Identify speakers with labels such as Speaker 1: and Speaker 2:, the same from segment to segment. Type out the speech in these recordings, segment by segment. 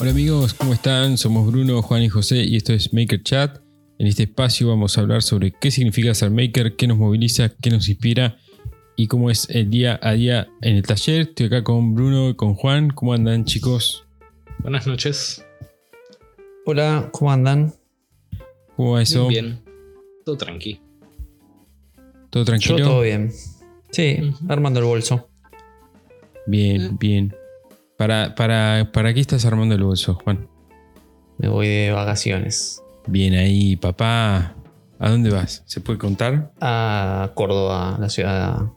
Speaker 1: Hola amigos, ¿cómo están? Somos Bruno, Juan y José y esto es Maker Chat. En este espacio vamos a hablar sobre qué significa ser maker, qué nos moviliza, qué nos inspira y cómo es el día a día en el taller. Estoy acá con Bruno y con Juan. ¿Cómo andan chicos?
Speaker 2: Buenas noches.
Speaker 3: Hola, ¿cómo andan?
Speaker 1: ¿Cómo va eso?
Speaker 2: Bien, todo tranqui.
Speaker 1: ¿Todo tranquilo?
Speaker 3: Yo todo bien. Sí, armando el bolso.
Speaker 1: Bien,
Speaker 2: Eh.
Speaker 1: bien. ¿Para, para, ¿Para qué estás armando el bolso, Juan?
Speaker 3: Me voy de vacaciones
Speaker 1: Bien ahí, papá. ¿A dónde vas? ¿Se puede contar?
Speaker 3: a Córdoba, la ciudad,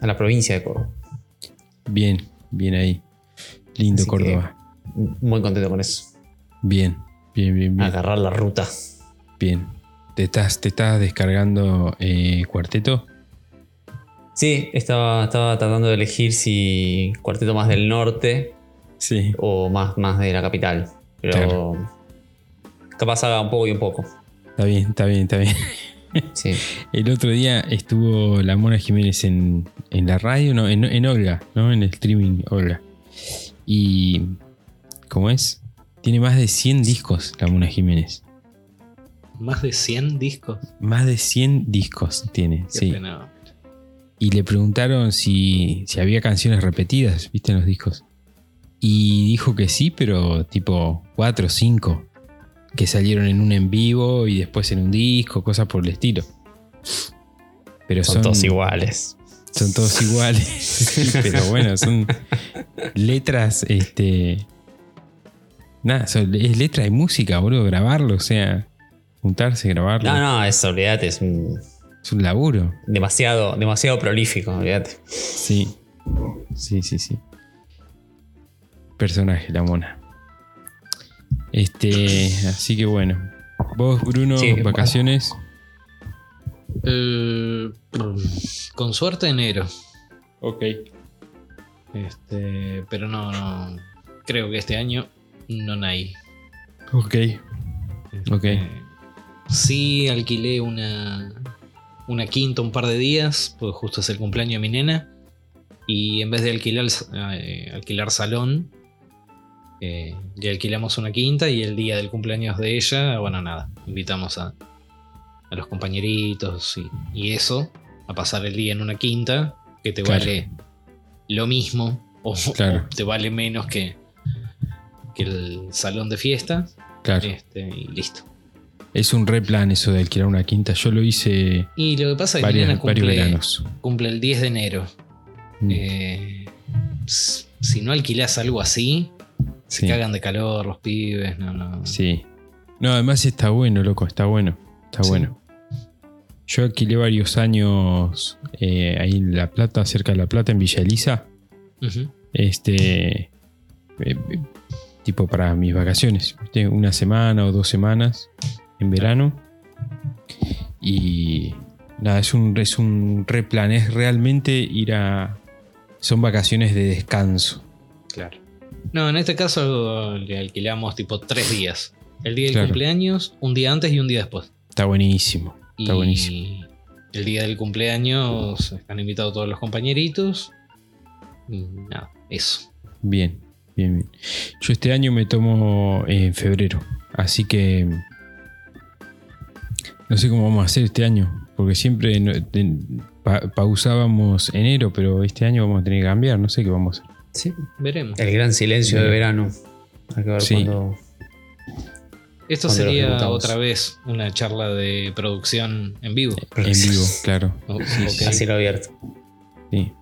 Speaker 3: a la provincia de Córdoba.
Speaker 1: Bien, bien ahí. Lindo
Speaker 3: Así
Speaker 1: Córdoba.
Speaker 3: Muy contento con eso.
Speaker 1: Bien, bien, bien, bien.
Speaker 3: Agarrar la ruta.
Speaker 1: Bien. ¿Te estás, te estás descargando eh, cuarteto?
Speaker 3: Sí, estaba, estaba tratando de elegir si cuarteto más del norte
Speaker 1: Sí.
Speaker 3: o más, más de la capital. Pero
Speaker 1: Claro.
Speaker 3: capaz haga un poco y un poco.
Speaker 1: Está bien, está bien, está bien.
Speaker 3: Sí.
Speaker 1: El otro día estuvo la Mona Jiménez en, en la radio, no, en, en Olga, ¿no? En el streaming Olga. Y. ¿Cómo es? Tiene más de 100 discos la Mona Jiménez.
Speaker 2: Más de 100 discos.
Speaker 1: Más de 100 discos tiene,
Speaker 2: Qué
Speaker 1: sí.
Speaker 2: pena.
Speaker 1: Y le preguntaron si, si había canciones repetidas, ¿viste? En los discos. Y dijo que sí, pero tipo 4 o 5. Que salieron en un en vivo y después en un disco, cosas por el estilo. Pero
Speaker 3: Son, todos iguales.
Speaker 1: Son todos iguales. Sí, pero bueno, son letras, este. Nada, son- es letra y música, boludo, grabarlo, o sea, juntarse, grabarlo.
Speaker 3: No, no, es, olvídate, es un-
Speaker 1: Es un laburo.
Speaker 3: demasiado, demasiado prolífico, olvídate.
Speaker 1: Sí. Sí, sí, sí. Personaje, la mona. Este, así que bueno. Vos, Bruno,
Speaker 3: Sí,
Speaker 1: vacaciones.
Speaker 2: Eh, con suerte enero.
Speaker 1: Ok.
Speaker 2: Este, pero no, no. Creo que este año no hay.
Speaker 1: Ok. Ok.
Speaker 2: Eh, sí, alquilé una, una quinta un par de días, pues justo es el cumpleaños de mi nena. Y en vez de alquilar, eh, alquilar salón, eh, le alquilamos una quinta y el día del cumpleaños de ella, bueno, nada, invitamos a, a los compañeritos y, y eso, a pasar el día en una quinta, que te
Speaker 1: Claro.
Speaker 2: vale lo mismo o,
Speaker 1: Claro.
Speaker 2: o te vale menos que, que el salón de fiesta.
Speaker 1: Claro.
Speaker 2: Este, y listo.
Speaker 1: Es un re plan eso de alquilar una quinta. Yo lo hice
Speaker 2: Y lo que pasa es que
Speaker 1: varias- varios
Speaker 2: cumple,
Speaker 1: veranos.
Speaker 2: cumple el 10 de enero.
Speaker 1: Mm,
Speaker 2: Eh, si no alquilás algo así, se
Speaker 1: sí.
Speaker 2: cagan de calor los pibes. No, no.
Speaker 1: Sí. No, además está bueno, loco, está bueno. Está
Speaker 2: Sí.
Speaker 1: bueno. Yo alquilé varios años eh, ahí en La Plata, cerca de La Plata, en Villa Elisa. Este. eh, tipo para mis vacaciones. Una semana o dos semanas en verano. Y. Nada, es un, es un re plan. Es realmente ir a. Son vacaciones de descanso.
Speaker 2: Claro. No, en este caso le alquilamos tipo tres días. El día del
Speaker 1: Claro.
Speaker 2: cumpleaños, un día antes y un día después.
Speaker 1: Está buenísimo. Está
Speaker 2: y
Speaker 1: buenísimo.
Speaker 2: el día del cumpleaños están invitados todos los compañeritos. Y nada, eso.
Speaker 1: Bien, bien, bien. Yo este año me tomo en febrero, así que no sé cómo vamos a hacer este año, porque siempre pa- pausábamos enero, pero este año vamos a tener que cambiar, no sé qué vamos a hacer.
Speaker 3: Sí.
Speaker 2: Veremos.
Speaker 3: El gran silencio de verano. Hay que ver
Speaker 1: Sí.
Speaker 2: Esto
Speaker 3: cuando lo
Speaker 2: sería otra vez una charla de producción en vivo.
Speaker 1: En vivo, claro.
Speaker 2: O-
Speaker 1: Sí,
Speaker 2: ok.
Speaker 1: sí.
Speaker 3: A cielo abierto.
Speaker 1: Sí.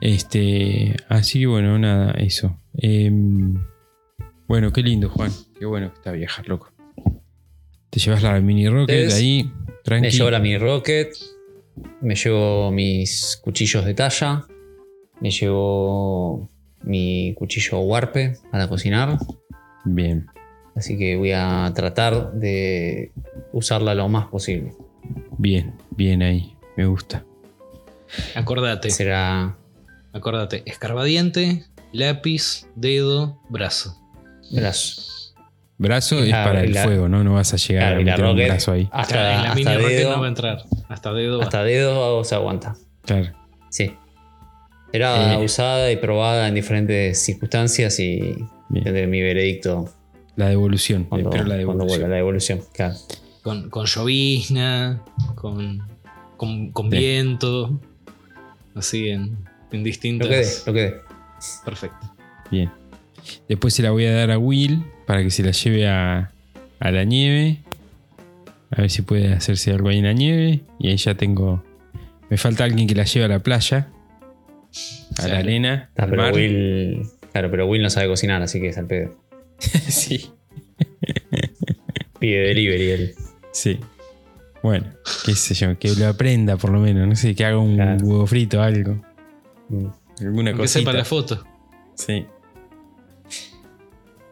Speaker 1: Este, así que bueno, nada, eso. Em, bueno, qué lindo, Juan. Qué bueno que está viajar, loco. Te llevas la mini rocket
Speaker 3: Ustedes-
Speaker 1: ahí,
Speaker 3: Me
Speaker 1: tranqui.
Speaker 3: llevo la mini rocket. Me llevo mis cuchillos de talla. Me llevo mi cuchillo warpe para cocinar.
Speaker 1: Bien.
Speaker 3: Así que voy a tratar de usarla lo más posible.
Speaker 1: Bien, bien ahí. Me gusta.
Speaker 2: Acordate,
Speaker 3: Será
Speaker 2: acordate, escarbadiente, lápiz, dedo, brazo.
Speaker 3: brazo.
Speaker 1: Brazo
Speaker 3: Y
Speaker 1: es para el
Speaker 3: la-
Speaker 1: fuego, ¿no? No vas a llegar
Speaker 3: Claro,
Speaker 1: a meter un brazo ahí.
Speaker 3: hasta,
Speaker 2: Claro, en la mini
Speaker 3: hasta
Speaker 2: rocket
Speaker 3: dedo.
Speaker 2: no va a entrar. Hasta dedo va.
Speaker 3: hasta dedo se aguanta.
Speaker 1: Claro.
Speaker 3: Sí. Era
Speaker 1: Eh.
Speaker 3: usada y probada en diferentes circunstancias y tendré mi veredicto
Speaker 1: La devolución.
Speaker 3: cuando,
Speaker 1: espero la devolución.
Speaker 3: vuelva la devolución. Claro.
Speaker 2: Con, con llovizna, con, con, con
Speaker 1: Sí.
Speaker 2: viento, así en, en
Speaker 3: Lo
Speaker 2: distintas.
Speaker 3: quedé, lo quedé.
Speaker 2: Perfecto.
Speaker 1: Bien. Después se la voy a dar a Will para que se la lleve a, a la nieve. A ver si puede hacerse algo ahí en la nieve. Y ahí ya tengo. Me falta alguien que la lleve a la playa. A la arena.
Speaker 3: Ah,
Speaker 1: al
Speaker 3: pero
Speaker 1: mar.
Speaker 3: Will. Claro, pero Will no sabe cocinar, así que es al pedo.
Speaker 1: sí,
Speaker 3: Pide delivery él.
Speaker 1: sí. Bueno, qué sé yo, que lo aprenda por lo menos. No sé, que haga un
Speaker 3: Claro.
Speaker 1: huevo frito o algo.
Speaker 3: Mm.
Speaker 1: Alguna
Speaker 2: Aunque
Speaker 1: cosita.
Speaker 2: sepa la foto.
Speaker 1: Sí.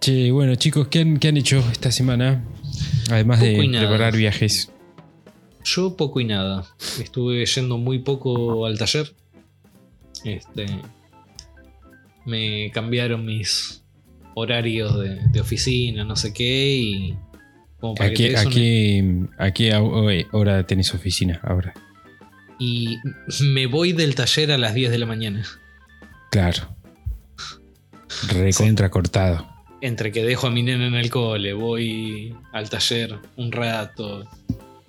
Speaker 1: Che, bueno chicos, ¿qué han, qué han hecho esta semana? Además de
Speaker 2: Poco
Speaker 1: preparar viajes.
Speaker 2: Yo poco y nada. Estuve yendo muy poco al taller. Este. Me cambiaron mis horarios de, de oficina, no sé qué, y. Como para
Speaker 1: ¿A
Speaker 2: que
Speaker 1: qué,
Speaker 2: una-
Speaker 1: a ho- hora tenés oficina ahora?
Speaker 2: Y me voy del taller a las 10 de la mañana.
Speaker 1: Claro. Recontra cortado.
Speaker 2: Entre que dejo a mi nena en el cole, voy al taller un rato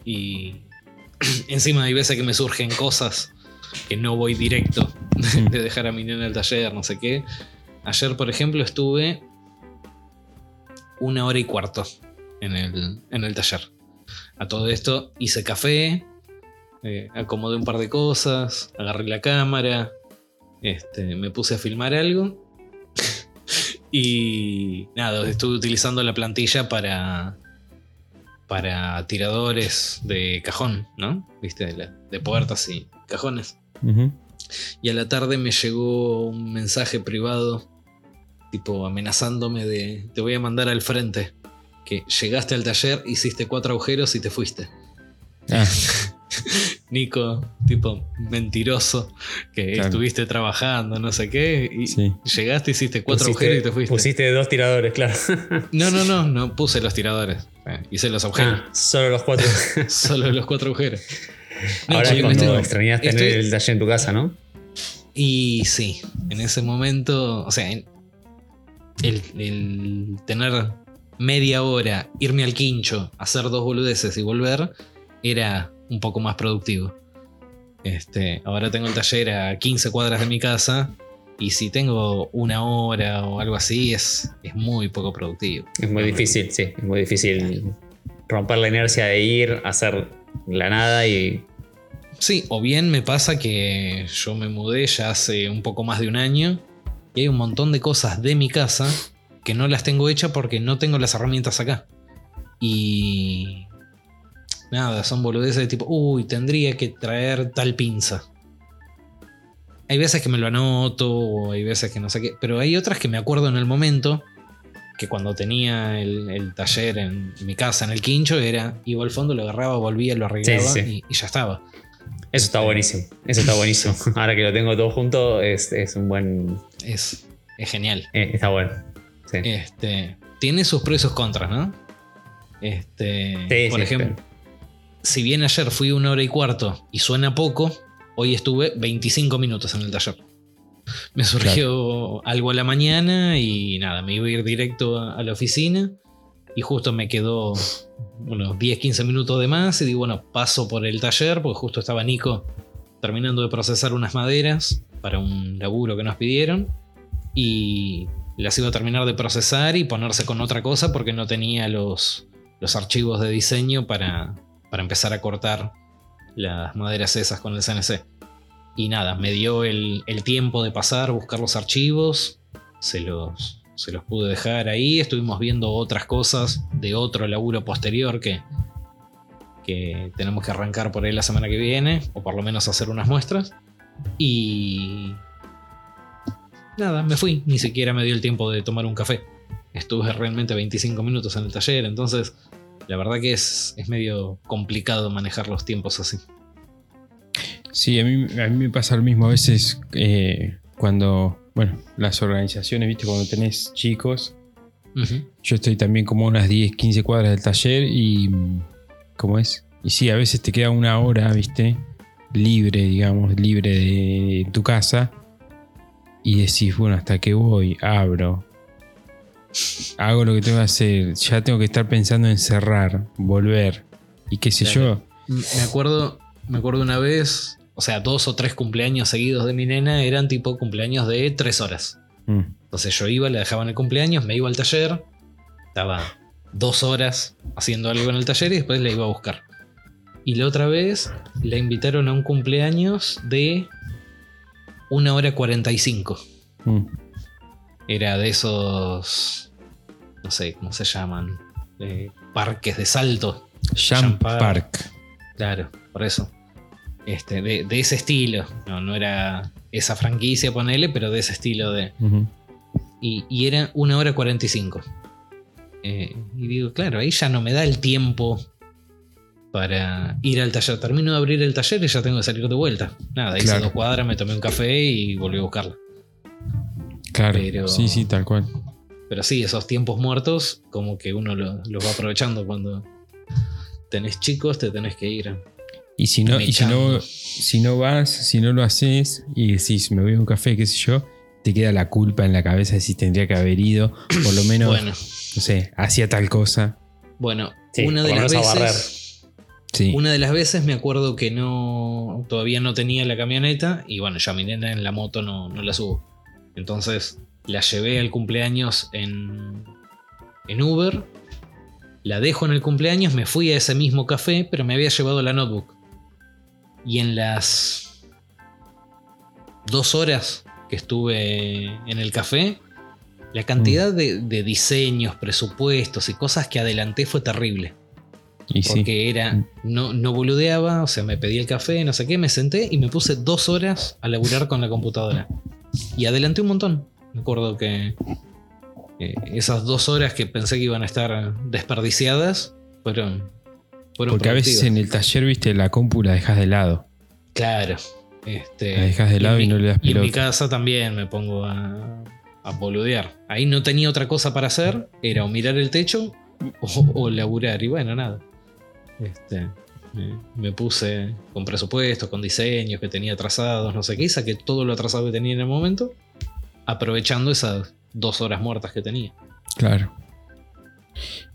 Speaker 2: y encima hay veces que me surgen cosas que no voy directo de dejar a mi nena al taller, no sé qué. Ayer, por ejemplo, estuve una hora y cuarto en el, en el taller. A todo esto hice café, eh, acomodé un par de cosas, agarré la cámara, este, me puse a filmar algo. Y nada, estuve utilizando la plantilla para, para tiradores de cajón, ¿no? Viste, de, la- de puertas y cajones. Y a la tarde me llegó un mensaje privado, tipo amenazándome de, te voy a mandar al frente, que llegaste al taller, hiciste cuatro agujeros y te fuiste.
Speaker 1: Ah,
Speaker 2: Nico, tipo mentiroso, que
Speaker 1: Claro.
Speaker 2: estuviste trabajando, no sé qué, y
Speaker 1: Sí.
Speaker 2: llegaste, hiciste cuatro
Speaker 3: Pusiste-
Speaker 2: agujeros y te fuiste.
Speaker 3: Pusiste dos tiradores, claro.
Speaker 2: No, no, no, no puse los tiradores, eh, hice los agujeros,
Speaker 3: Ah, solo los cuatro.
Speaker 2: solo los cuatro agujeros. No,
Speaker 3: Ahora
Speaker 2: me
Speaker 3: cuando
Speaker 2: estoy-
Speaker 3: extrañas tener
Speaker 2: estoy-
Speaker 3: el taller en tu casa, ¿no?
Speaker 2: Y sí, en ese momento, o sea, el tener media hora, irme al quincho, hacer dos boludeces y volver, era un poco más productivo. Este, ahora tengo el taller a 15 cuadras de mi casa y si tengo una hora o algo así, es, es muy poco productivo.
Speaker 3: Es muy difícil, sí. Es muy difícil romper la inercia de ir, hacer la nada y.
Speaker 2: Sí, o bien me pasa que yo me mudé ya hace un poco más de un año y hay un montón de cosas de mi casa que no las tengo hechas porque no tengo las herramientas acá. Y nada, son boludeces de tipo, uy, tendría que traer tal pinza. Hay veces que me lo anoto o hay veces que no sé qué, pero hay otras que me acuerdo en el momento que cuando tenía el, el taller en mi casa, en el quincho, era, iba al fondo, lo agarraba, volvía, lo arreglaba
Speaker 3: Sí, sí, sí.
Speaker 2: Y, y ya estaba.
Speaker 3: Eso está buenísimo. Eso está buenísimo. Ahora que lo tengo todo junto, es, es un buen.
Speaker 2: Es, es genial.
Speaker 3: eh, está bueno. Sí.
Speaker 2: Este, tiene sus pros y sus contras, ¿no? Este,
Speaker 3: Sí,
Speaker 2: por ejemplo, si bien ayer fui una hora y cuarto y suena poco, hoy estuve 25 minutos en el taller. Me surgió algo a la mañana y nada, me iba a ir directo a, a la oficina y justo me quedó unos 10-15 minutos de más y digo, bueno, paso por el taller porque justo estaba Nico terminando de procesar unas maderas para un laburo que nos pidieron y las iba a terminar de procesar y ponerse con otra cosa porque no tenía los, los archivos de diseño para, para empezar a cortar las maderas esas con el CNC. Y nada, me dio el, tiempo de pasar, buscar los archivos, se los, se los pude dejar ahí, estuvimos viendo otras cosas de otro laburo posterior que, que tenemos que arrancar por ahí la semana que viene, o por lo menos hacer unas muestras. Y nada, me fui, ni siquiera me dio el tiempo de tomar un café. Estuve realmente 25 minutos en el taller, entonces la verdad que es, es medio complicado manejar los tiempos así.
Speaker 1: Sí, a mí, a mí me pasa lo mismo a veces eh, cuando, bueno, las organizaciones, viste, cuando tenés chicos, yo estoy también como a unas 10, 15 cuadras del taller y, ¿cómo es? Y sí, a veces te queda una hora, viste, libre, digamos, libre de tu casa y decís, bueno, hasta que voy, abro, hago lo que tengo que hacer, ya tengo que estar pensando en cerrar, volver y qué sé
Speaker 2: Claro. Me acuerdo, me acuerdo una vez, o sea, dos o tres cumpleaños seguidos de mi nena eran tipo cumpleaños de tres horas.
Speaker 1: yo. Mm,
Speaker 2: Entonces yo iba, le dejaban el cumpleaños, me iba al taller, estaba dos horas haciendo algo en el taller y después la iba a buscar. Y la otra vez la invitaron a un cumpleaños de una hora 45.
Speaker 1: mm.
Speaker 2: Era de esos, no sé cómo se llaman, eh, parques de salto.
Speaker 1: Jump
Speaker 2: Jump Park.
Speaker 1: Park.
Speaker 2: Claro, por eso. Este, de, de ese estilo. No, no era esa franquicia, ponele, pero de ese estilo de. Y, y era una hora 45. Eh, y digo, claro, ahí ya no me da el tiempo para ir al taller. Termino de abrir el taller y ya tengo que salir de vuelta. Nada, hice
Speaker 1: Claro.
Speaker 2: dos cuadras, me tomé un café y volví a buscarla.
Speaker 1: Claro.
Speaker 2: Pero-
Speaker 1: Sí, sí, tal cual.
Speaker 2: Pero sí, esos tiempos muertos, como que uno lo- los va aprovechando cuando tenés chicos, te tenés que ir.
Speaker 1: Y si no, y si no,
Speaker 2: Mechando.
Speaker 1: si no vas, si no lo haces y decís, me voy a un café, qué sé yo, te queda la culpa en la cabeza de si tendría que haber ido, por lo menos,
Speaker 2: Bueno,
Speaker 1: no sé, hacía tal cosa.
Speaker 2: bueno,
Speaker 3: Sí,
Speaker 2: una de las veces.
Speaker 1: Sí.
Speaker 2: Una de las veces me acuerdo que no. Todavía no tenía la camioneta. Y bueno, ya mi nena en la moto no, no la subo. Entonces la llevé al cumpleaños en. en Uber. La dejo en el cumpleaños. Me fui a ese mismo café. Pero me había llevado la notebook. Y en las. dos horas que estuve en el café. La cantidad de, de diseños, presupuestos y cosas que adelanté fue terrible.
Speaker 1: y sí.
Speaker 2: Porque era, no, no boludeaba, o sea, me pedí el café, no sé qué, me senté y me puse dos horas a laburar con la computadora. Y adelanté un montón. Me acuerdo que eh, esas dos horas que pensé que iban a estar desperdiciadas fueron, fueron
Speaker 1: Porque a veces en el taller, viste, la compu la dejas de lado.
Speaker 2: Claro. Este,
Speaker 1: La dejas de
Speaker 2: y
Speaker 1: lado y
Speaker 2: mi-
Speaker 1: no le das
Speaker 2: Y en mi
Speaker 1: pelota.
Speaker 2: casa también me pongo a, a boludear. Ahí no tenía otra cosa para hacer, era o mirar el techo o, o laburar. Y bueno, nada. Este, me, me puse con presupuestos, con diseños que tenía trazados, no sé qué, y saqué todo lo atrasado que tenía en el momento, aprovechando esas dos horas muertas que tenía.
Speaker 1: Claro.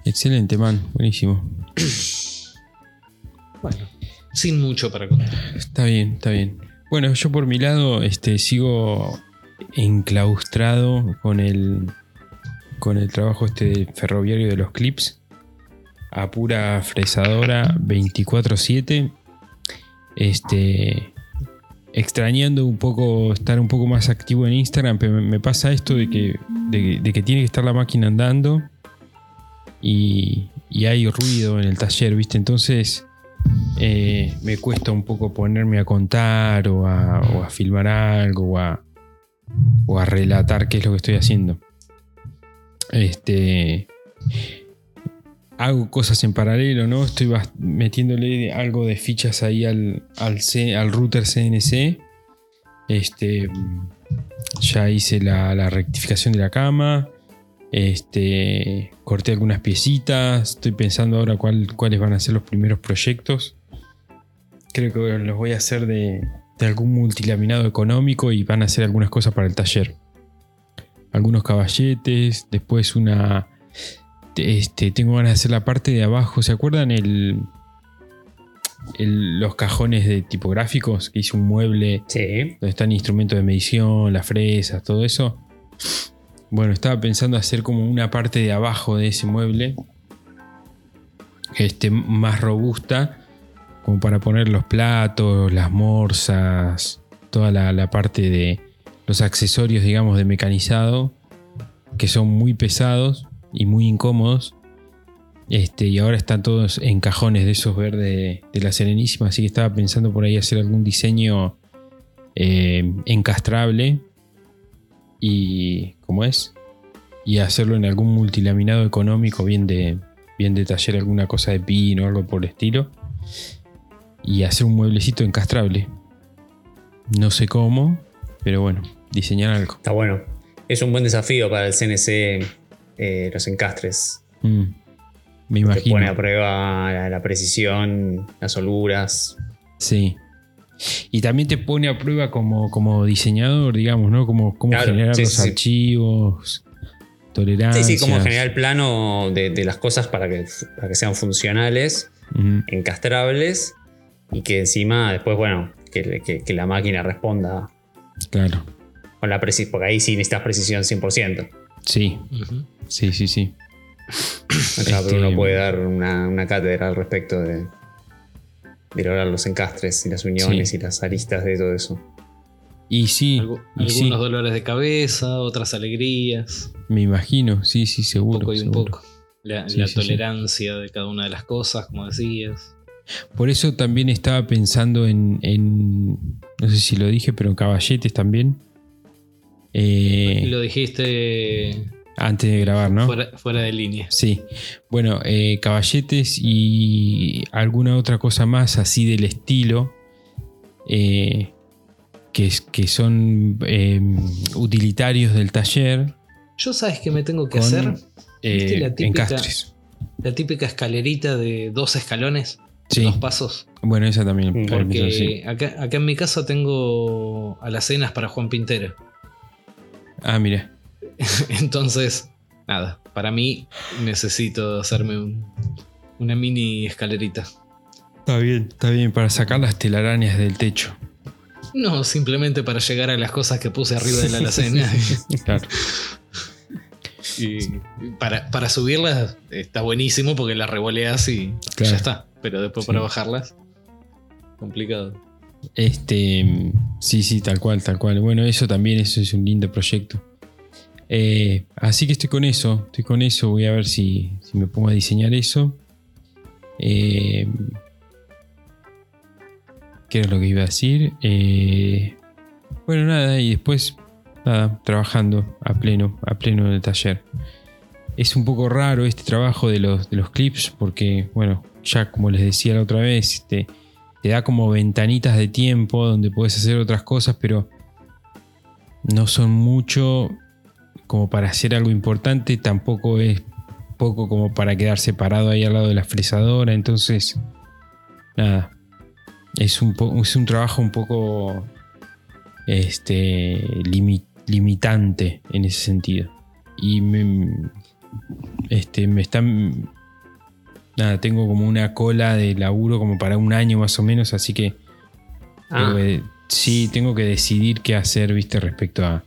Speaker 1: Excelente, man. Buenísimo.
Speaker 2: Bueno, sin mucho para contar.
Speaker 1: Está bien, está bien. Bueno, yo por mi lado este, sigo enclaustrado con el, con el trabajo este ferroviario de los clips. A pura fresadora 24-7. Este. Extrañando un poco estar un poco más activo en Instagram, pero me- pasa esto de que, de, que tiene que estar la máquina andando y, y hay ruido en el taller, ¿viste? Entonces eh, me cuesta un poco ponerme a contar o a, o a filmar algo o a, o a relatar qué es lo que estoy haciendo. Este. Hago cosas en paralelo, ¿no? Estoy metiéndole algo de fichas ahí al, al, router CNC. Este. Ya hice la, la rectificación de la cama. Este. Corté algunas piecitas. Estoy pensando ahora cuál- cuáles van a ser los primeros proyectos. Creo que los voy a hacer de, de algún multilaminado económico y van a hacer algunas cosas para el taller. Algunos caballetes, después una... Este, tengo ganas de hacer la parte de abajo. ¿Se acuerdan el, el- los cajones de tipográficos? Que hice un mueble
Speaker 3: Sí.
Speaker 1: donde están instrumentos de medición, las fresas, todo eso. Bueno, estaba pensando hacer como una parte de abajo de ese mueble. Este, más robusta. Como para poner los platos, las morsas, toda la, la parte de los accesorios, digamos, de mecanizado. Que son muy pesados y muy incómodos. Este, y ahora están todos en cajones de esos verdes de la Serenísima. Así que estaba pensando por ahí hacer algún diseño eh, encastrable y ¿cómo es? Y hacerlo en algún multilaminado económico bien de bien de taller alguna cosa de pino algo por el estilo y hacer un mueblecito encastrable. No sé cómo, pero bueno, diseñar algo.
Speaker 3: Está bueno. Es un buen desafío para el CNC eh, los encastres.
Speaker 1: Mm, me
Speaker 3: Te
Speaker 1: imagino.
Speaker 3: pone a prueba la, la precisión, las holguras.
Speaker 1: Sí. Y también te pone a prueba como, como diseñador, digamos, ¿no? Como, cómo
Speaker 3: Claro,
Speaker 1: generar
Speaker 3: sí,
Speaker 1: los
Speaker 3: sí,
Speaker 1: archivos, tolerancia.
Speaker 3: Sí, sí, como generar el plano de, de las cosas para que, para que sean funcionales, encastrables y que encima después, bueno, que, que- que la máquina responda
Speaker 1: Claro.
Speaker 3: con la precisión, porque ahí sí necesitas precisión 100%.
Speaker 1: Sí, sí, sí, sí.
Speaker 3: Acá
Speaker 1: Este-
Speaker 3: Bruno puede dar una, una cátedra al respecto de, de lograr los encastres y las uniones
Speaker 1: Sí.
Speaker 3: y las aristas de todo eso.
Speaker 1: Y sí,
Speaker 2: Algu-
Speaker 1: y
Speaker 2: algunos
Speaker 1: sí,
Speaker 2: dolores de cabeza, otras alegrías,
Speaker 1: me imagino, sí, sí,
Speaker 2: un
Speaker 1: seguro.
Speaker 2: poco y un poco. La,
Speaker 1: Sí,
Speaker 2: la
Speaker 1: sí, sí.
Speaker 2: tolerancia de cada una de las cosas, como decías.
Speaker 1: Por eso también estaba pensando en, en- no sé si lo dije, pero en caballetes también. Eh,
Speaker 2: Y lo dijiste
Speaker 1: antes de grabar, ¿no?
Speaker 2: fuera, fuera de línea.
Speaker 1: Sí. Bueno, eh, caballetes y alguna otra cosa más así del estilo. eh, que, son eh, utilitarios del taller.
Speaker 2: Yo sabes que me tengo que
Speaker 1: Con,
Speaker 2: hacer
Speaker 1: eh,
Speaker 2: ¿Viste la típica-
Speaker 1: encastres.
Speaker 2: la típica escalerita de dos escalones,
Speaker 1: Sí.
Speaker 2: dos pasos.
Speaker 1: Bueno, esa también. Por
Speaker 2: Porque
Speaker 1: sí.
Speaker 2: acá, acá en mi casa tengo alacenas para Juan Pintero.
Speaker 1: Ah, mira.
Speaker 2: Entonces, nada, para mí necesito hacerme un- una mini escalerita.
Speaker 1: Está bien, está bien, para sacar las telarañas del techo.
Speaker 2: No, simplemente para llegar a las cosas que puse arriba de la alacena.
Speaker 1: Claro.
Speaker 2: y para, para subirlas está buenísimo porque las revoleas y
Speaker 1: Claro.
Speaker 2: ya está. Pero después
Speaker 1: Sí.
Speaker 2: para bajarlas, complicado.
Speaker 1: Este, sí, sí, tal cual, tal cual. Bueno, eso también, eso es un lindo proyecto. Eh, así que estoy con eso, estoy con eso. Voy a ver si, si me pongo a diseñar eso. Eh, ¿Qué era lo que iba a decir? Eh, bueno, nada, y después, nada, trabajando a pleno, a pleno en el taller. Es un poco raro este trabajo de los, de los clips porque, bueno, ya como les decía la otra vez, este, te da como ventanitas de tiempo donde puedes hacer otras cosas, pero no son mucho como para hacer algo importante, tampoco es poco como para quedarse parado ahí al lado de la fresadora, entonces nada, es un, es un trabajo un poco este, limi- limitante en ese sentido. Y este, me están nada, tengo como una cola de laburo como para un año más o menos, así que
Speaker 3: Ah,
Speaker 1: tengo que- sí, tengo que decidir qué hacer, viste, respecto a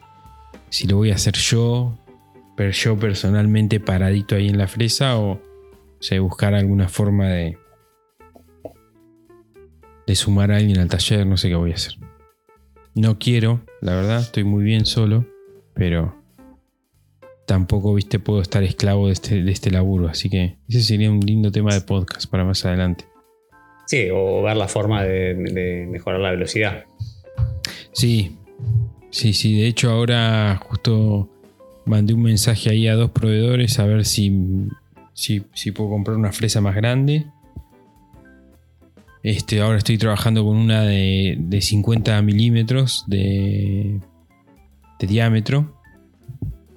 Speaker 1: si lo voy a hacer yo, pero yo personalmente paradito ahí en la fresa o, o sea, buscar alguna forma de de sumar a alguien al taller, no sé qué voy a hacer. No quiero, la verdad, estoy muy bien solo, pero tampoco, viste, puedo estar esclavo de este, de este laburo, así que ese sería un lindo tema de podcast para más adelante.
Speaker 3: sí, o ver la forma de, de mejorar la velocidad.
Speaker 1: Sí, sí, sí. De hecho, ahora justo mandé un mensaje ahí a dos proveedores a ver si, si, si puedo comprar una fresa más grande. Este, ahora estoy trabajando con una de, de 50 milímetros de, de diámetro.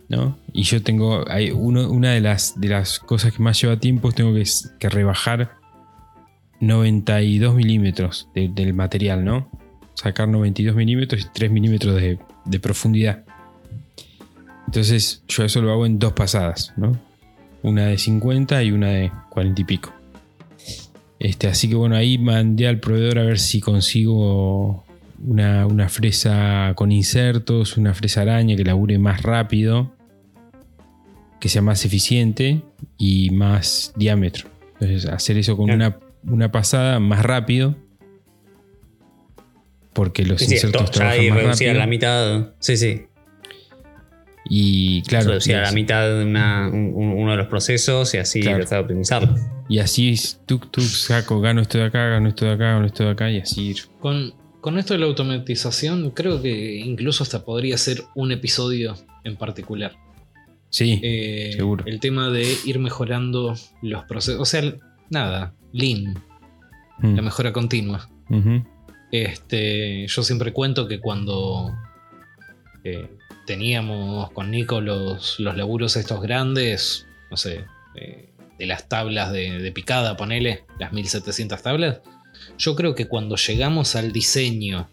Speaker 1: ¿No? Y yo tengo. Una de las, de las cosas que más lleva tiempo es tengo que, rebajar 92 milímetros de- del material, ¿no? sacar 92 milímetros y 3 milímetros de, de profundidad. Entonces yo eso lo hago en dos pasadas, ¿no? Una de 50 y una de 40 y pico. Este, así que bueno, ahí mandé al proveedor a ver si consigo una, una fresa con insertos, una fresa araña que labure más rápido, que sea más eficiente y más diámetro. Entonces hacer eso con
Speaker 3: Claro.
Speaker 1: una, una pasada más rápido porque los
Speaker 3: Sí, sí,
Speaker 1: insertos
Speaker 3: esto ya
Speaker 1: trabajan más
Speaker 3: reducir a
Speaker 1: rápido.
Speaker 3: la mitad. Sí, sí.
Speaker 1: y claro,
Speaker 3: reducir a la mitad de una- un- un- uno de los procesos y así
Speaker 1: Claro.
Speaker 3: tratar de optimizarlo.
Speaker 1: y así es, tuk tuk saco, gano esto de acá, gano esto de acá, gano esto de acá y así ir.
Speaker 2: Con, con esto de la automatización, creo que incluso hasta podría ser un episodio en particular.
Speaker 1: Sí,
Speaker 2: Eh,
Speaker 1: Seguro.
Speaker 2: El tema de ir mejorando los procesos. O sea, nada, lean,
Speaker 1: Mm,
Speaker 2: la mejora continua. Este, yo siempre cuento que cuando eh, teníamos con Nico los, los laburos estos grandes, no sé, eh, de las tablas de, de picada, ponele, las 1700 tablas, Yo creo que cuando llegamos al diseño,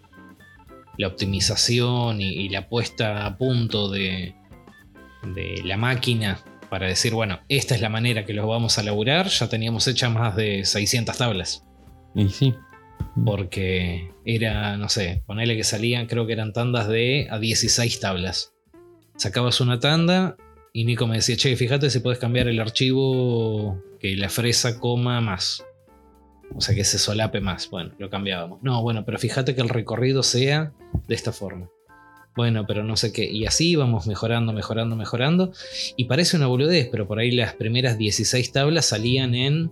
Speaker 2: la optimización y, y la puesta a punto de, de la máquina para decir, bueno, esta es la manera que los vamos a laburar, ya teníamos hechas más de 600 tablas.
Speaker 1: Y sí.
Speaker 2: Porque era, no sé, ponele que salían, creo que eran tandas de a 16 tablas. Sacabas una tanda y Nico me decía, che, fíjate si puedes cambiar el archivo que la fresa coma más. O sea, que se solape más. Bueno, lo cambiábamos. No, bueno, pero fíjate que el recorrido sea de esta forma. Bueno, pero no sé qué. Y así íbamos mejorando, mejorando, mejorando. Y parece una boludez, pero por ahí las primeras 16 tablas salían en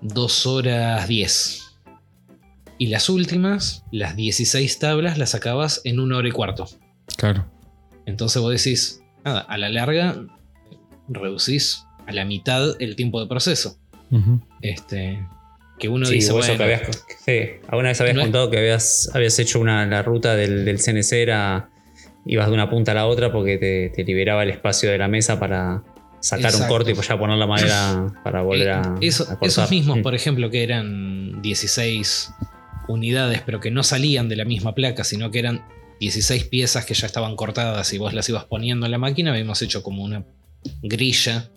Speaker 2: 2 horas 10. Y las últimas, las 16 tablas, las sacabas en 1 hora y cuarto.
Speaker 1: Claro.
Speaker 2: Entonces vos decís, nada, a la larga reducís a la mitad el tiempo de proceso. Este, que uno
Speaker 3: Sí,
Speaker 2: dice,
Speaker 3: vos
Speaker 2: bueno,
Speaker 3: que habías, sí, alguna vez habías
Speaker 2: No es-
Speaker 3: contado que habías, habías hecho una, la ruta del, del CNC, era, ibas de una punta a la otra porque te, te liberaba el espacio de la mesa para sacar
Speaker 2: Exacto.
Speaker 3: un corte y pues ya poner la madera para volver a,
Speaker 2: Eh, eso-
Speaker 3: a
Speaker 2: esos mismos,
Speaker 3: Mm.
Speaker 2: por ejemplo, que eran 16 unidades, pero que no salían de la misma placa, sino que eran 16 piezas que ya estaban cortadas y vos las ibas poniendo en la máquina, habíamos hecho como una grilla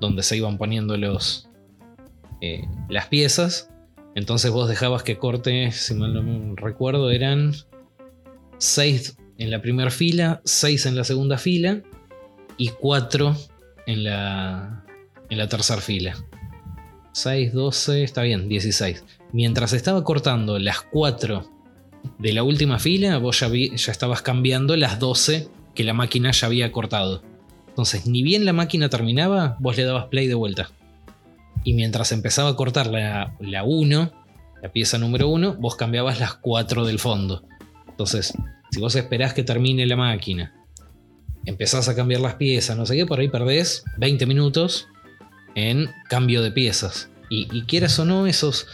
Speaker 2: donde se iban poniendo los, eh, las piezas. Entonces vos dejabas que corte, si mal no recuerdo, eran 6 en la primera fila, 6 en la segunda fila y 4 en la, en la tercera fila. 6, 12, está bien, 16. Mientras estaba cortando las 4 de la última fila, vos ya, vi- ya estabas cambiando las 12 que la máquina ya había cortado. Entonces, ni bien la máquina terminaba, vos le dabas play de vuelta. Y mientras empezaba a cortar la, la 1, la pieza número 1, vos cambiabas las 4 del fondo. Entonces, si vos esperás que termine la máquina, empezás a cambiar las piezas, no sé qué, por ahí perdés 20 minutos en cambio de piezas. Y, y quieras o no, esos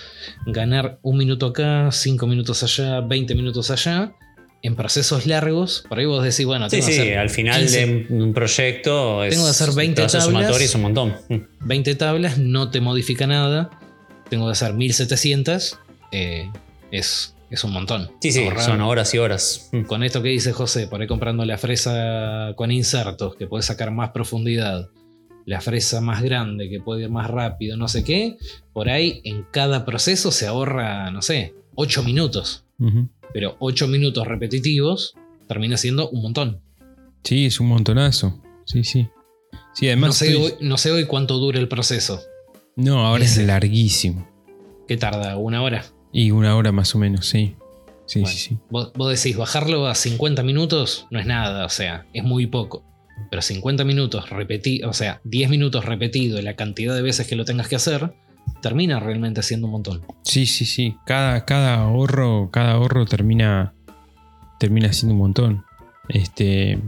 Speaker 2: ganar un minuto acá, 5 minutos allá, 20 minutos allá, en procesos largos, por ahí vos decís, bueno,
Speaker 3: Sí,
Speaker 2: tengo que
Speaker 3: sí,
Speaker 2: hacer
Speaker 3: al final
Speaker 2: 15,
Speaker 3: de un proyecto es,
Speaker 2: Tengo que hacer 20
Speaker 3: trazo
Speaker 2: tablas.
Speaker 3: es un montón. Mm.
Speaker 2: 20 tablas, no te modifica nada, tengo que hacer 1700, eh, es, es un montón.
Speaker 3: Sí, sí,
Speaker 2: Ahorrar-
Speaker 3: son horas y horas. Mm.
Speaker 2: Con esto que dice José, por ahí comprando la fresa con insertos, que puede sacar más profundidad, la fresa más grande, que puede ir más rápido, no sé qué, por ahí en cada proceso se ahorra, no sé, 8 minutos. Pero 8 minutos repetitivos termina siendo un montón.
Speaker 1: Sí, es un montonazo. Sí, sí. Sí, además.
Speaker 2: No sé,
Speaker 1: estoy-
Speaker 2: hoy, no sé hoy cuánto dura el proceso.
Speaker 1: No, ahora es larguísimo.
Speaker 2: ¿Qué tarda? ¿Una hora?
Speaker 1: Y una hora más o menos, sí. Sí,
Speaker 2: Bueno.
Speaker 1: sí, sí.
Speaker 2: Vos, vos decís, bajarlo a 50 minutos no es nada, o sea, es muy poco. Pero 50 minutos repetido, o sea, 10 minutos repetido la cantidad de veces que lo tengas que hacer, termina realmente siendo un montón.
Speaker 1: Sí, sí, sí. Cada, cada ahorro, cada ahorro termina. termina siendo un montón. Este.